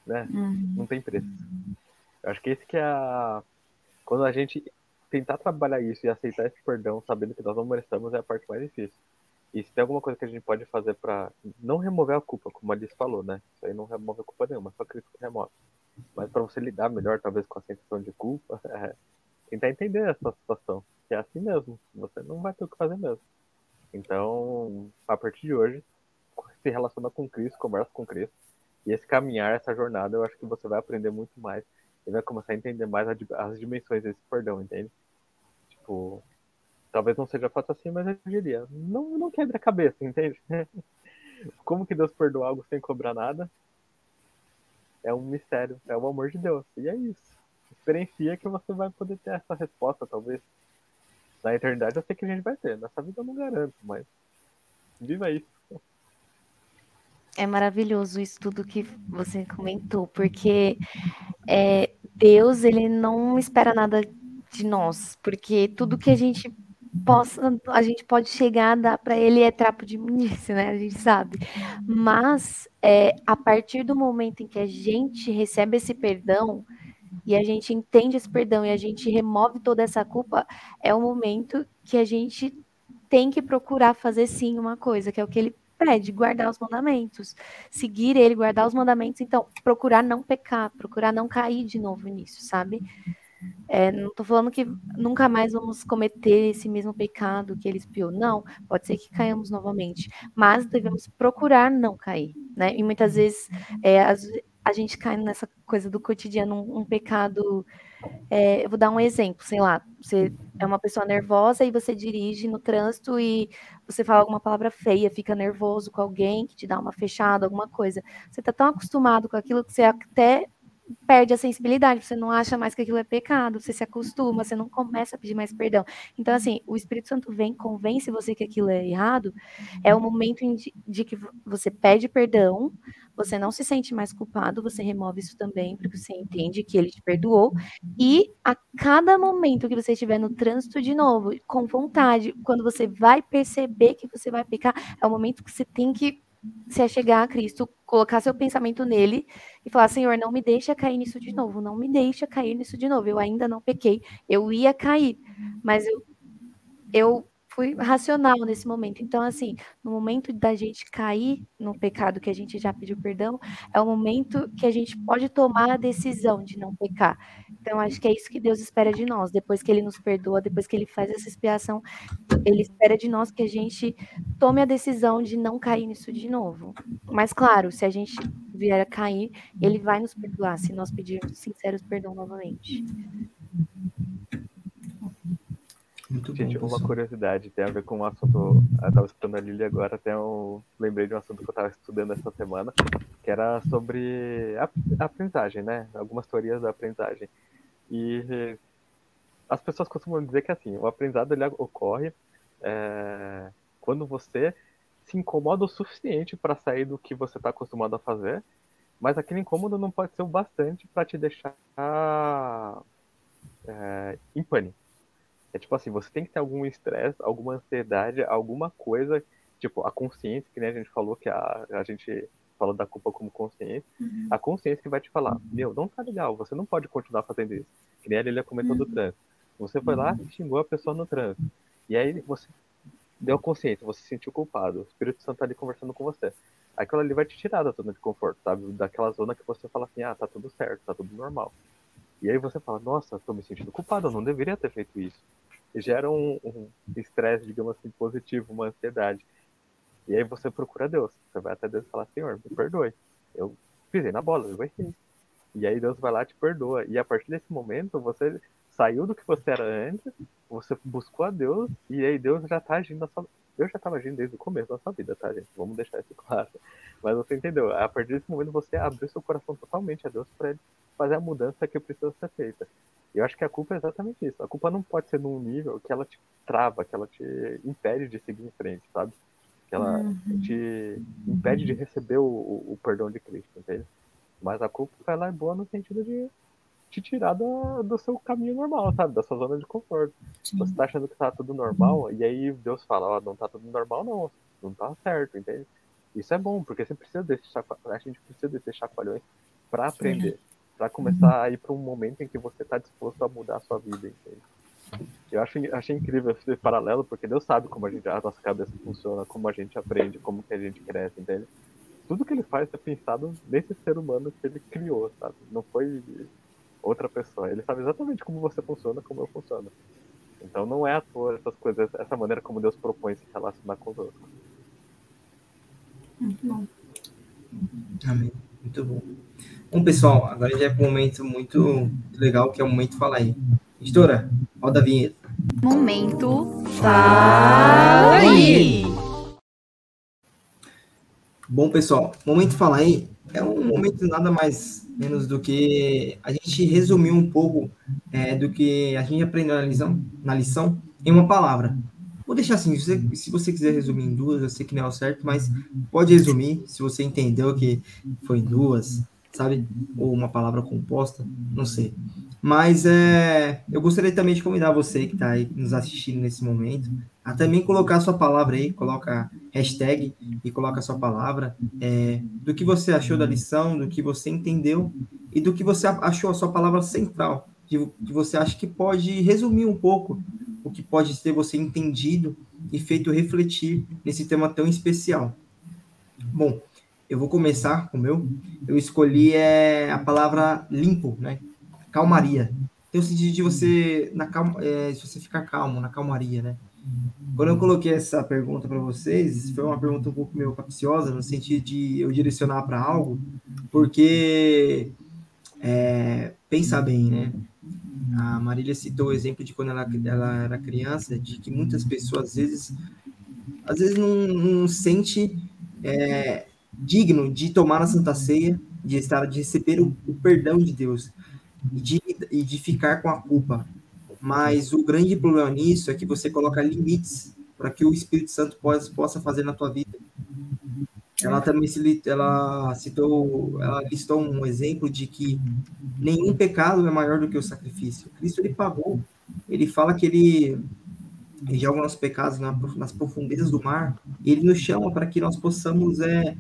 né? Uhum. Não tem preço. Eu acho que esse que é a. Quando a gente tentar trabalhar isso e aceitar esse perdão, sabendo que nós não merecemos, é a parte mais difícil. E se tem alguma coisa que a gente pode fazer para não remover a culpa, como a Alice falou, né? Isso aí não remove a culpa nenhuma, só Cristo que remove. Mas para você lidar melhor, talvez, com a sensação de culpa, é <laughs> tentar entender essa situação. Que é assim mesmo. Você não vai ter o que fazer mesmo. Então, a partir de hoje, se relaciona com Cristo, conversa com Cristo e esse caminhar, essa jornada, eu acho que você vai aprender muito mais e vai começar a entender mais as dimensões desse perdão, entende? Tipo, talvez não seja fácil assim, mas eu diria, não, não quebre a cabeça, entende? <laughs> Como que Deus perdoa algo sem cobrar nada? É um mistério, é o amor de Deus. E é isso. Experiencia que você vai poder ter essa resposta, talvez. Na eternidade eu sei que a gente vai ter. Nessa vida eu não garanto, mas viva isso <laughs> é maravilhoso isso tudo que você comentou, porque é, Deus ele não espera nada de nós, porque tudo que a gente possa, a gente pode chegar a dar para ele é trapo de imundice, né? A gente sabe. Mas é, a partir do momento em que a gente recebe esse perdão e a gente entende esse perdão e a gente remove toda essa culpa, é o momento que a gente tem que procurar fazer sim uma coisa, que é o que ele pede, guardar os mandamentos, seguir ele, guardar os mandamentos, então procurar não pecar, procurar não cair de novo nisso, sabe? É, não estou falando que nunca mais vamos cometer esse mesmo pecado que ele espiou, não, pode ser que caiamos novamente, mas devemos procurar não cair, né? E muitas vezes é, a gente cai nessa coisa do cotidiano, um, um pecado. É, eu vou dar um exemplo, sei lá, você é uma pessoa nervosa e você dirige no trânsito e você fala alguma palavra feia, fica nervoso com alguém que te dá uma fechada, alguma coisa. Você tá tão acostumado com aquilo que você até perde a sensibilidade, você não acha mais que aquilo é pecado, você se acostuma, você não começa a pedir mais perdão. Então, assim, o Espírito Santo vem, convence você que aquilo é errado, é o momento de, de que você pede perdão, você não se sente mais culpado, você remove isso também, porque você entende que ele te perdoou, e a cada momento que você estiver no trânsito de novo, com vontade, quando você vai perceber que você vai pecar, é o momento que você tem que se é chegar a Cristo, colocar seu pensamento nele e falar: Senhor, não me deixa cair nisso de novo, não me deixa cair nisso de novo. Eu ainda não pequei, eu ia cair, mas eu, eu fui racional nesse momento. Então, assim, no momento da gente cair no pecado que a gente já pediu perdão, é o momento que a gente pode tomar a decisão de não pecar. Então, acho que é isso que Deus espera de nós. Depois que Ele nos perdoa, depois que Ele faz essa expiação, Ele espera de nós que a gente tome a decisão de não cair nisso de novo. Mas, claro, se a gente vier a cair, Ele vai nos perdoar, se nós pedirmos sinceros perdão novamente. Muito Gente, bom, uma curiosidade, tem a ver com um assunto. Eu estava escutando a Lili agora, até eu lembrei de um assunto que eu estava estudando essa semana, que era sobre a, a aprendizagem, né? Algumas teorias da aprendizagem. E as pessoas costumam dizer que assim, o aprendizado ele ocorre é, quando você se incomoda o suficiente para sair do que você está acostumado a fazer, mas aquele incômodo não pode ser o bastante para te deixar é, em pânico. É tipo assim, você tem que ter algum estresse, alguma ansiedade, alguma coisa, tipo, a consciência, que nem a gente falou, que a, a gente fala da culpa como consciência, uhum. a consciência que vai te falar, meu, não tá legal, você não pode continuar fazendo isso. Que nem a Lilia comentou uhum. do trânsito. Você foi lá e xingou a pessoa no trânsito. E aí você deu consciência, você se sentiu culpado. O Espírito Santo tá ali conversando com você. Aquilo ali vai te tirar da zona de conforto, sabe? Daquela zona que você fala assim, ah, tá tudo certo, tá tudo normal. E aí você fala, nossa, tô me sentindo culpado, eu não deveria ter feito isso. Gera um estresse, um digamos assim, positivo, uma ansiedade. E aí você procura Deus. Você vai até Deus e fala, Senhor, me perdoe. Eu pisei na bola, eu errei. E aí Deus vai lá e te perdoa. E a partir desse momento, você saiu do que você era antes, você buscou a Deus, e aí Deus já tá agindo na sua eu já estava agindo desde o começo da sua vida, tá, gente? Vamos deixar isso <laughs> claro. Mas você entendeu? A partir desse momento você abriu seu coração totalmente a Deus para ele fazer a mudança que precisa ser feita. Eu acho que a culpa é exatamente isso. A culpa não pode ser num nível que ela te trava, que ela te impede de seguir em frente, sabe? Que ela uhum. te impede de receber o, o, perdão de Cristo, entende? Mas a culpa ela é boa no sentido de te tirar do, do seu caminho normal, sabe? Da sua zona de conforto. Sim. Você tá achando que tá tudo normal, e aí Deus fala, ó, oh, não tá tudo normal não, não tá certo, entende? Isso é bom, porque você precisa desses a gente precisa desses chacoalhões para aprender para começar a ir para um momento em que você está disposto a mudar a sua vida, entende? Eu acho, achei incrível esse paralelo, porque Deus sabe como a, gente, a nossa cabeça funciona, como a gente aprende, como que a gente cresce, entende? Tudo que ele faz é pensado nesse ser humano que ele criou, sabe? Não foi outra pessoa. Ele sabe exatamente como você funciona, como eu funciono. Então não é à toa essas coisas, essa maneira como Deus propõe se relacionar conosco. Muito bom. Amém. Muito bom. Bom, pessoal, agora já é um momento muito legal, que é o momento Fala aí. Editora, roda a vinheta. Momento Fala aí. Bom, pessoal, momento Fala aí é um momento nada mais menos do que a gente resumir um pouco é, do que a gente aprendeu na lição, na lição em uma palavra. Vou deixar assim, se você, se você quiser resumir em duas, eu sei que não é o certo, mas pode resumir, se você entendeu que foi em duas, sabe? Ou uma palavra composta, não sei. Mas é, eu gostaria também de convidar você que está aí nos assistindo nesse momento a também colocar sua palavra aí, coloca hashtag e coloca sua palavra é, do que você achou da lição, do que você entendeu e do que você achou a sua palavra central, que, que você acha que pode resumir um pouco o que pode ter você entendido e feito refletir nesse tema tão especial. Bom, eu vou começar com o meu. Eu escolhi é, a palavra limpo, né? Calmaria. Tem o sentido de você, na calma, é, de você ficar calmo, na calmaria, né? Quando eu coloquei essa pergunta para vocês, foi uma pergunta um pouco meio capciosa, no sentido de eu direcionar para algo, porque é, pensa bem, né? A Marília citou o exemplo de quando ela, ela era criança, de que muitas pessoas às vezes, às vezes não, não sente é, digno de tomar a Santa Ceia, de estar, de receber o, o perdão de Deus e de, e de ficar com a culpa. Mas o grande problema nisso é que você coloca limites para que o Espírito Santo possa, possa fazer na tua vida. Ela também se, ela citou, ela listou um exemplo de que nenhum pecado é maior do que o sacrifício. Cristo ele pagou. Ele fala que ele ele joga nossos pecados nas profundezas do mar, ele nos chama para que nós possamos é,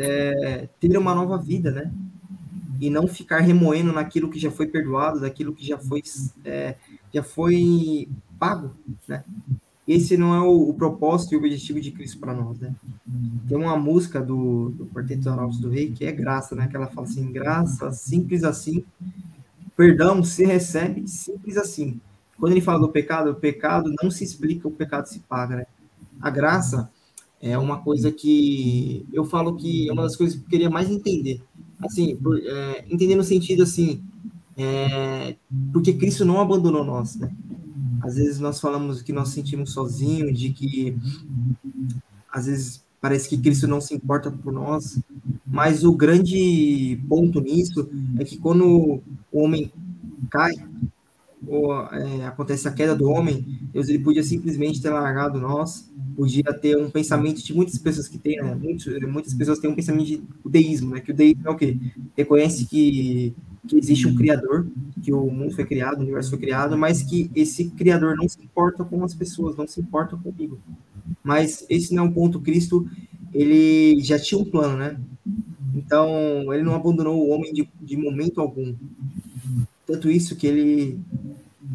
é, ter uma nova vida, né? E não ficar remoendo naquilo que já foi perdoado, daquilo que já foi, é, já foi pago, né? Esse não é o, o, propósito e o objetivo de Cristo para nós, né? Tem uma música do, do Quarteto Arautos do Rei que é graça, né? Que ela fala assim, graça, simples assim, perdão se recebe, simples assim. Quando ele fala do pecado, o pecado não se explica, o pecado se paga, né? A graça é uma coisa que eu falo que é uma das coisas que eu queria mais entender. Assim, por, é, entender no sentido assim, é, porque Cristo não abandonou nós, né? Às vezes nós falamos que nós sentimos sozinhos, de que às vezes parece que Cristo não se importa por nós, mas o grande ponto nisso é que quando o homem cai, ou é, acontece a queda do homem, Deus ele podia simplesmente ter largado nós, podia ter um pensamento de muitas pessoas que têm, né, muitos, muitas pessoas têm um pensamento de deísmo, né, que o deísmo é o quê? Reconhece que, que existe um criador, que o mundo foi criado, o universo foi criado, mas que esse criador não se importa com as pessoas, não se importa comigo. Mas esse não é um ponto, Cristo, ele já tinha um plano, né? Então, ele não abandonou o homem de, de momento algum. Tanto isso que ele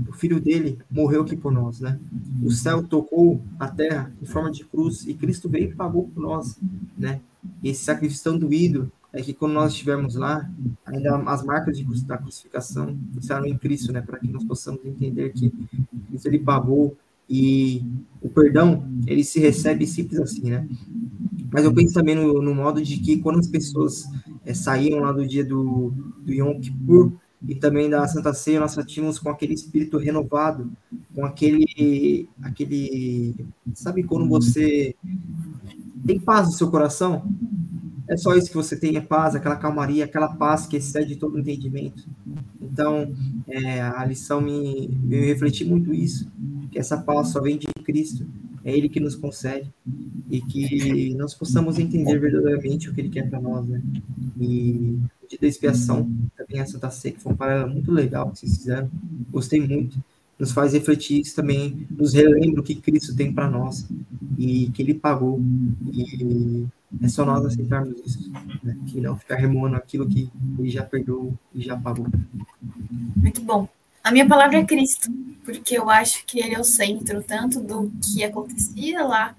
o filho dele morreu aqui por nós, né? O céu tocou a terra em forma de cruz e Cristo veio e pagou por nós, né? Esse sacrifício tão doído é que quando nós estivermos lá, ainda as marcas de, da crucificação estarão em Cristo, né? Para que nós possamos entender que Cristo ele pagou e o perdão ele se recebe simples assim, né? Mas eu penso também no, no modo de que quando as pessoas é, saíam lá do dia do, do Yom Kippur, e também da Santa Ceia nós tínhamos com aquele espírito renovado, com aquele, aquele, sabe quando você tem paz no seu coração? É só isso que você tem, é paz, aquela calmaria, aquela paz que excede todo entendimento. Então, é, a lição me, me muito isso, que essa paz só vem de Cristo, é Ele que nos concede, e que nós possamos entender verdadeiramente o que Ele quer para nós, né? E o da expiação, também a Santa Sé, que foi um paralelo muito legal que vocês fizeram, gostei muito, nos faz refletir isso também, nos relembra o que Cristo tem para nós, e que Ele pagou, e é só nós aceitarmos isso, né? que não ficar remoendo aquilo que Ele já perdoou e já pagou. Muito bom. A minha palavra é Cristo, porque eu acho que ele é o centro tanto do que acontecia lá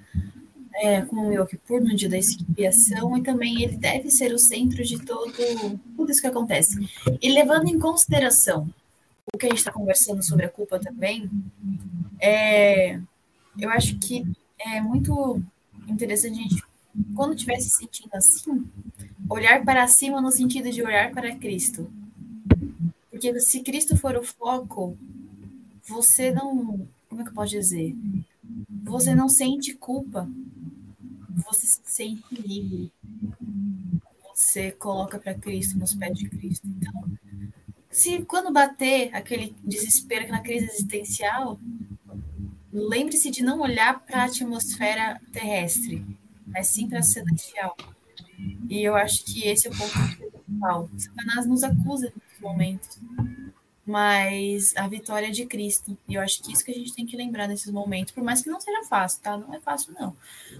é, com o Yom Kippur no dia da expiação e também ele deve ser o centro de todo tudo isso que acontece. E levando em consideração o que a gente está conversando sobre a culpa também, é, eu acho que é muito interessante a gente, quando estiver se sentindo assim, olhar para cima no sentido de olhar para Cristo porque se Cristo for o foco, você não. Como é que eu posso dizer? Você não sente culpa. Você se sente livre. Você coloca para Cristo, nos pés de Cristo. Então, se quando bater aquele desespero na crise existencial, lembre-se de não olhar para a atmosfera terrestre, mas sim para a celestial. E eu acho que esse é o ponto principal. Satanás nos acusa momentos. Mas a vitória é de Cristo. E eu acho que isso que a gente tem que lembrar nesses momentos, por mais que não seja fácil, tá? Não é fácil, não.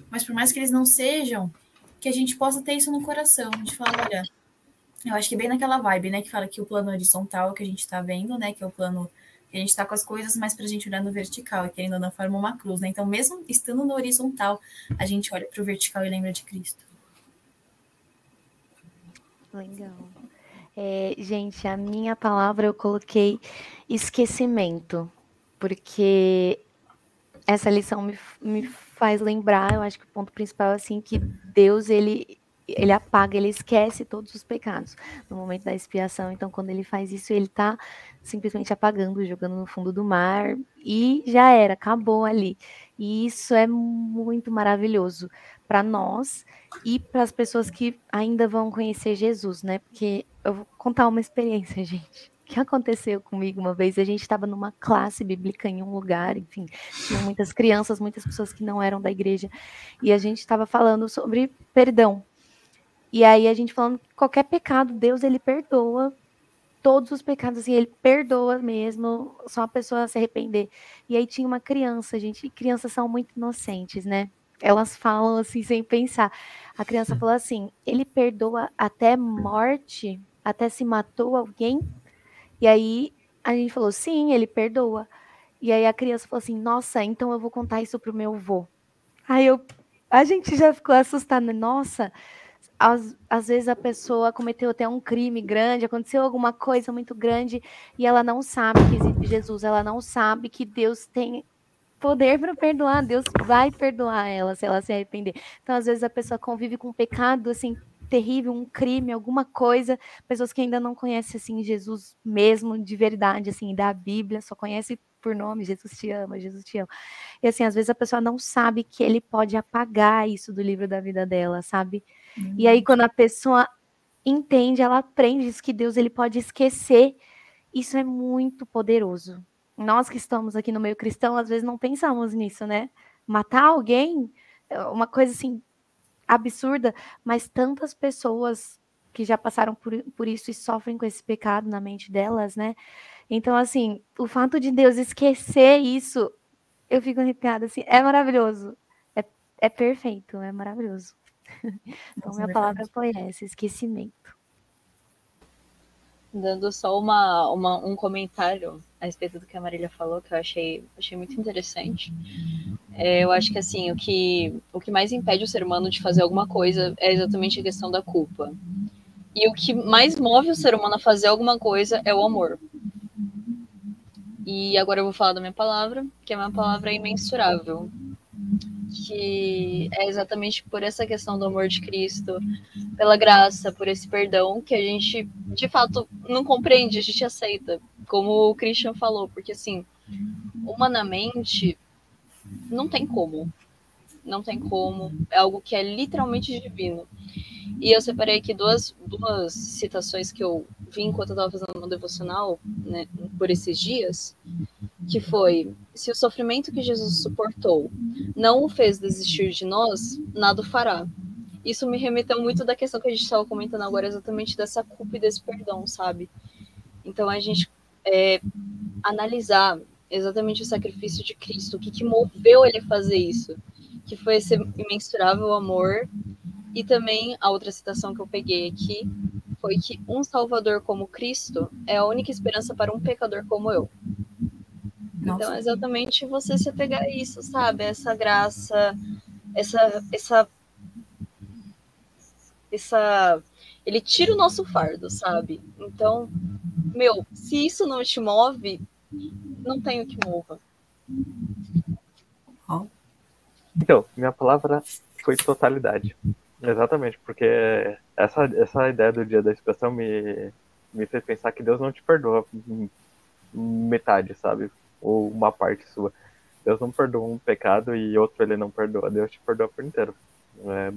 Mas por mais que eles não sejam, que a gente possa ter isso no coração, de falar, olha, eu acho que bem naquela vibe, né? Que fala que o plano horizontal que a gente tá vendo, né? Que é o plano que a gente tá com as coisas, mas pra gente olhar no vertical, e que ainda não forma uma cruz, né? Então, mesmo estando no horizontal, a gente olha pro vertical e lembra de Cristo. Legal. É, gente, a minha palavra eu coloquei esquecimento, porque essa lição me, me faz lembrar, eu acho que o ponto principal é assim que Deus ele ele apaga, ele esquece todos os pecados no momento da expiação. Então, quando ele faz isso, ele está simplesmente apagando, jogando no fundo do mar e já era, acabou ali. E isso é muito maravilhoso para nós e para as pessoas que ainda vão conhecer Jesus, né? Porque eu vou contar uma experiência, gente. O que aconteceu comigo uma vez? A gente estava numa classe bíblica em um lugar, enfim, tinha muitas crianças, muitas pessoas que não eram da igreja, e a gente estava falando sobre perdão. E aí a gente falando que qualquer pecado, Deus ele perdoa todos os pecados, assim, ele perdoa mesmo, só a pessoa se arrepender. E aí tinha uma criança, gente, e crianças são muito inocentes, né? Elas falam assim sem pensar. A criança falou assim: ele perdoa até morte, até se matou alguém. E aí a gente falou: sim, ele perdoa. E aí a criança falou assim: nossa, então eu vou contar isso pro meu avô. Aí eu, a gente já ficou assustada. Nossa, às, às vezes a pessoa cometeu até um crime grande, aconteceu alguma coisa muito grande e ela não sabe que existe Jesus, ela não sabe que Deus tem poder para perdoar, Deus vai perdoar ela se ela se arrepender. Então, às vezes a pessoa convive com um pecado assim terrível, um crime, alguma coisa, pessoas que ainda não conhecem assim Jesus mesmo de verdade assim da Bíblia, só conhece por nome, Jesus te ama, Jesus te ama. E assim, às vezes a pessoa não sabe que ele pode apagar isso do livro da vida dela, sabe? Uhum. E aí quando a pessoa entende, ela aprende isso que Deus ele pode esquecer. Isso é muito poderoso. Nós que estamos aqui no meio cristão, às vezes não pensamos nisso, né? Matar alguém é uma coisa assim absurda, mas tantas pessoas que já passaram por, por isso e sofrem com esse pecado na mente delas, né? Então, assim, o fato de Deus esquecer isso, eu fico arrepiada, assim, é maravilhoso. É, é perfeito, é maravilhoso. <laughs> então, minha palavra foi essa, esquecimento. Dando só uma, uma, um comentário a respeito do que a Marília falou, que eu achei, achei muito interessante. É, eu acho que assim, o que, o que mais impede o ser humano de fazer alguma coisa é exatamente a questão da culpa. E o que mais move o ser humano a fazer alguma coisa é o amor. E agora eu vou falar da minha palavra, que a minha palavra é imensurável. Que é exatamente por essa questão do amor de Cristo, pela graça, por esse perdão, que a gente, de fato, não compreende, a gente aceita. Como o Christian falou, porque assim, humanamente, não tem como. Não tem como. É algo que é literalmente divino. E eu separei aqui duas, duas citações que eu vi enquanto eu estava fazendo uma devocional né, por esses dias, que foi: se o sofrimento que Jesus suportou não o fez desistir de nós, nada o fará. Isso me remeteu muito da questão que a gente estava comentando agora, exatamente dessa culpa e desse perdão, sabe? Então a gente é, analisar exatamente o sacrifício de Cristo, o que, que moveu ele a fazer isso, que foi esse imensurável amor e também a outra citação que eu peguei aqui foi que um Salvador como Cristo é a única esperança para um pecador como eu. Nossa. Então, é exatamente você se apegar a isso, sabe? Essa graça, essa, essa, essa, ele tira o nosso fardo, sabe? Então, meu, se isso não te move, não tem o que mova. Então, minha palavra foi totalidade. Exatamente, porque essa, essa ideia do dia da expiação me, me fez pensar que Deus não te perdoa metade, sabe? Ou uma parte sua. Deus não perdoa um pecado e outro ele não perdoa. Deus te perdoa por inteiro. É,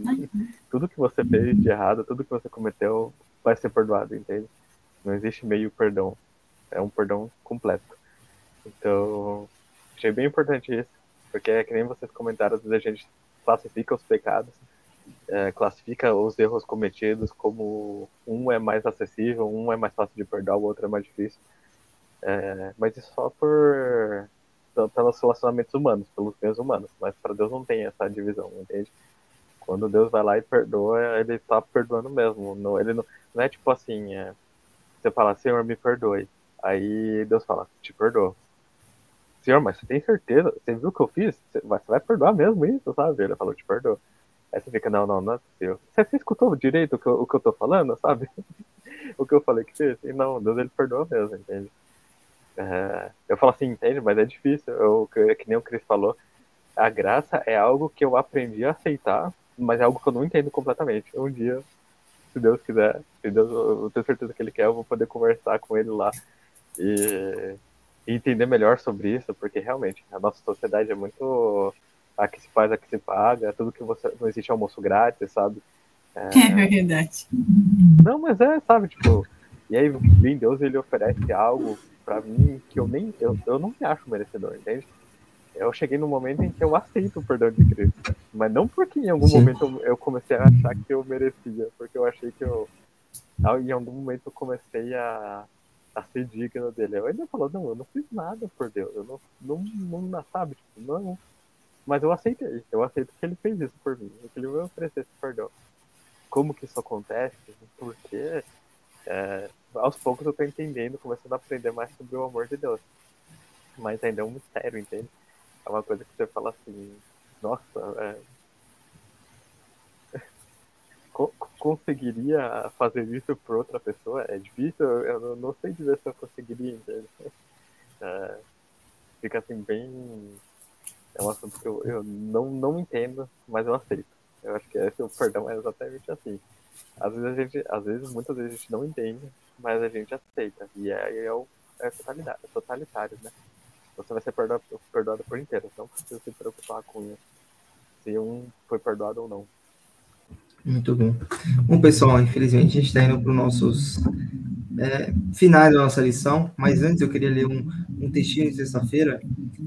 tudo que você fez de errado, tudo que você cometeu vai ser perdoado, entende? Não existe meio perdão. É um perdão completo. Então, achei bem importante isso, porque é que nem vocês comentaram, às vezes a gente classifica os pecados é, classifica os erros cometidos como um é mais acessível, um é mais fácil de perdoar, o outro é mais difícil. É, mas isso só por pelos relacionamentos humanos, pelos bens humanos. Mas para Deus não tem essa divisão, entende? Quando Deus vai lá e perdoa, ele está perdoando mesmo. Não, ele não, não é tipo assim, é, você fala, Senhor, me perdoe. Aí Deus fala, te perdoa. Senhor, mas você tem certeza? Você viu o que eu fiz? Você vai, você vai perdoar mesmo isso, sabe? Ele falou, te perdoa. Aí você fica, não, não, não é possível. Você, escutou direito o que, eu, o que eu tô falando, sabe? <laughs> o que eu falei que fez? E não, Deus ele perdoa mesmo, entende? É, eu falo assim, entende, mas é difícil. Eu, que, que nem o Cris falou, a graça é algo que eu aprendi a aceitar, mas é algo que eu não entendo completamente. Um dia, se Deus quiser, se Deus, eu tenho certeza que Ele quer, eu vou poder conversar com Ele lá e, e entender melhor sobre isso, porque realmente a nossa sociedade é muito a que se faz, a que se paga, tudo que você. Não existe almoço grátis, sabe? É, <laughs> é verdade. Não, mas é, sabe, tipo. E aí vem Deus ele oferece algo para mim que eu nem. Eu, eu não me acho merecedor, entende? Eu cheguei no momento em que eu aceito o perdão de Cristo. Mas não porque em algum Sim. momento eu comecei a achar que eu merecia, porque eu achei que eu. Em algum momento eu comecei a, a ser digno dele. Eu ainda falo, não, eu não fiz nada por Deus, eu não, não, não sabe, tipo, não. Mas eu aceitei, eu aceito que ele fez isso por mim, que ele me oferecesse perdão. Como que isso acontece? Porque é, aos poucos eu tô entendendo, começando a aprender mais sobre o amor de Deus. Mas ainda é um mistério, entende? É uma coisa que você fala assim, nossa, é, <laughs> conseguiria fazer isso por outra pessoa? É difícil, eu não sei dizer se eu conseguiria, entende? É, fica assim bem. É um assunto que eu, eu não, não entendo, mas eu aceito. Eu acho que esse o perdão é exatamente assim. Às vezes a gente, às vezes, muitas vezes a gente não entende, mas a gente aceita. E é, é, o, é, totalidade, é totalitário, né? Você vai ser perdoado, perdoado por inteiro, não precisa se preocupar com se um foi perdoado ou não. Muito bom. Bom, pessoal, infelizmente a gente está indo para os nossos é, finais da nossa lição, mas antes eu queria ler um, um textinho de sexta-feira,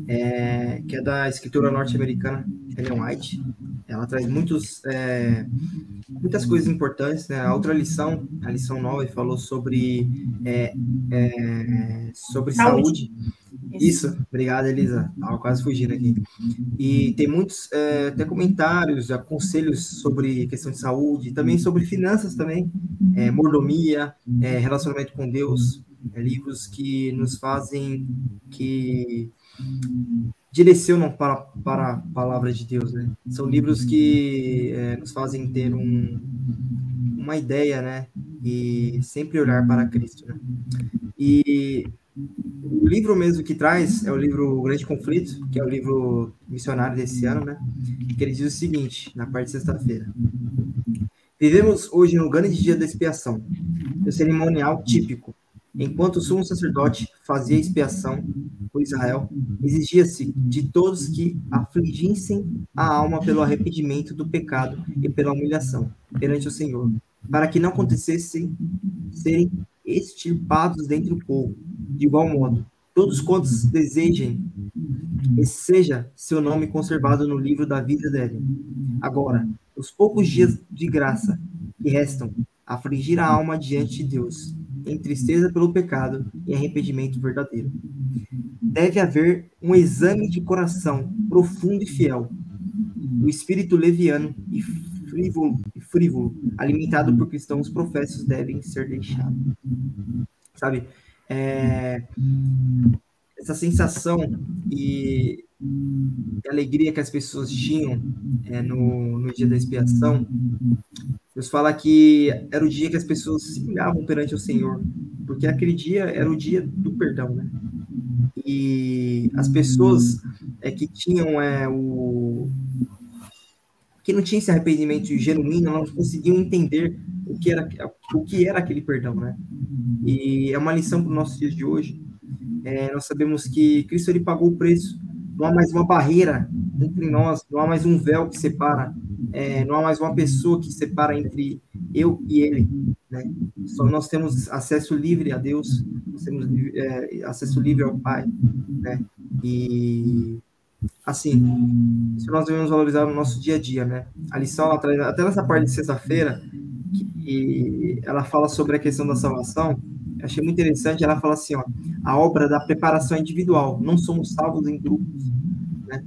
é, que é da escritora norte-americana Ellen White. Ela traz muitos, é, muitas coisas importantes. Né? A outra lição, a lição 9, falou sobre, é, é, sobre saúde. saúde isso, obrigado, Elisa. Estava quase fugindo aqui. E tem muitos é, até comentários, conselhos sobre questão de saúde, também sobre finanças também, é, mordomia, é, relacionamento com Deus, é, livros que nos fazem que direcionam para, para a palavra de Deus, né? São livros que nos fazem ter um, uma ideia, né? E sempre olhar para Cristo, né? E o livro mesmo que traz é o livro O Grande Conflito, que é o livro missionário desse ano, né? Que ele diz o seguinte, na parte de sexta-feira. Vivemos hoje no grande dia da expiação, o cerimonial típico. Enquanto o sumo sacerdote fazia expiação por Israel, exigia-se de todos que afligissem a alma pelo arrependimento do pecado e pela humilhação perante o Senhor, para que não acontecessem serem extirpados dentre o povo de igual modo, todos quantos desejem, seja seu nome conservado no livro da vida dele. Agora, os poucos dias de graça que restam, afligir a alma diante de Deus, em tristeza pelo pecado e arrependimento verdadeiro. Deve haver um exame de coração profundo e fiel. O espírito leviano e frívolo, frívolo alimentado por cristãos professos devem ser deixados. Sabe? É, essa sensação e alegria que as pessoas tinham é, no, no dia da expiação, Deus fala que era o dia que as pessoas se humilhavam perante o Senhor, porque aquele dia era o dia do perdão, né? E as pessoas é, que tinham é, o que não tinha esse arrependimento genuíno, não conseguiam entender o que era, o que era aquele perdão, né? E é uma lição para os nossos dias de hoje. É, nós sabemos que Cristo ele pagou o preço. Não há mais uma barreira entre nós, não há mais um véu que separa, é, não há mais uma pessoa que separa entre eu e Ele. Né? Só nós temos acesso livre a Deus, nós temos é, acesso livre ao Pai. Né? E assim, isso nós devemos valorizar no nosso dia a dia, né? A lição até nessa parte de sexta-feira, que ela fala sobre a questão da salvação, achei muito interessante, ela fala assim, ó, a obra da preparação individual, não somos salvos em grupos, né?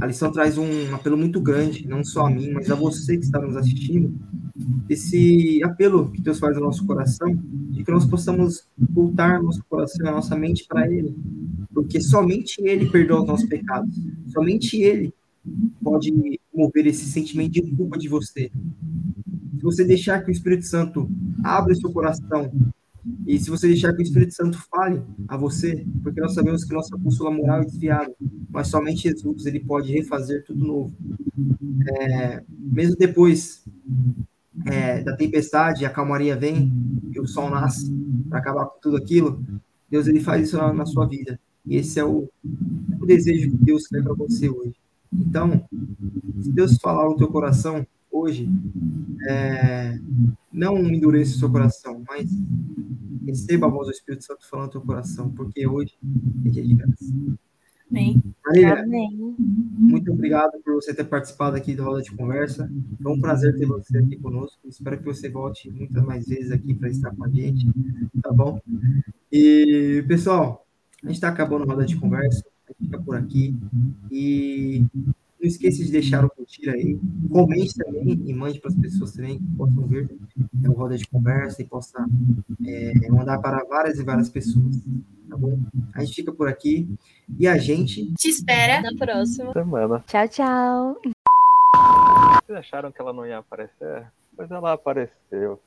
A lição traz um apelo muito grande, não só a mim, mas a você que está nos assistindo, esse apelo que Deus faz no nosso coração, de que nós possamos voltar nosso coração, a nossa mente para Ele, porque somente Ele perdoa os nossos pecados, somente Ele pode mover esse sentimento de culpa de você, se você deixar que o Espírito Santo abra seu coração e se você deixar que o Espírito Santo fale a você, porque nós sabemos que nossa bússola moral é desviada, mas somente Jesus ele pode refazer tudo novo. É, mesmo depois é, da tempestade, a calmaria vem e o sol nasce para acabar com tudo aquilo. Deus ele faz isso na, na sua vida. E esse é o, o desejo que Deus quer para você hoje. Então, se Deus falar no teu coração, hoje, é, não endureça o seu coração, mas receba a voz do Espírito Santo falando no teu coração, porque hoje é dia de graça. Amém. Marília, muito obrigado por você ter participado aqui do Roda de Conversa. Foi um prazer ter você aqui conosco. Espero que você volte muitas mais vezes aqui para estar com a gente, tá bom? E, pessoal, a gente está acabando a Roda de Conversa. A gente fica por aqui. E não esqueça de deixar o curtir aí. Comente também e mande para as pessoas também que possam ver é, o Roda de Conversa e possa é, mandar para várias e várias pessoas. Tá bom? A gente fica por aqui e a gente te espera na próxima semana. Tchau, tchau. Vocês acharam que ela não ia aparecer? Pois ela apareceu.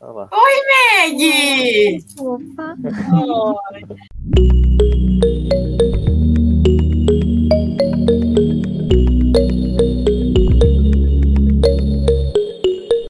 Olha lá. Oi, Meg! Opa! Oi.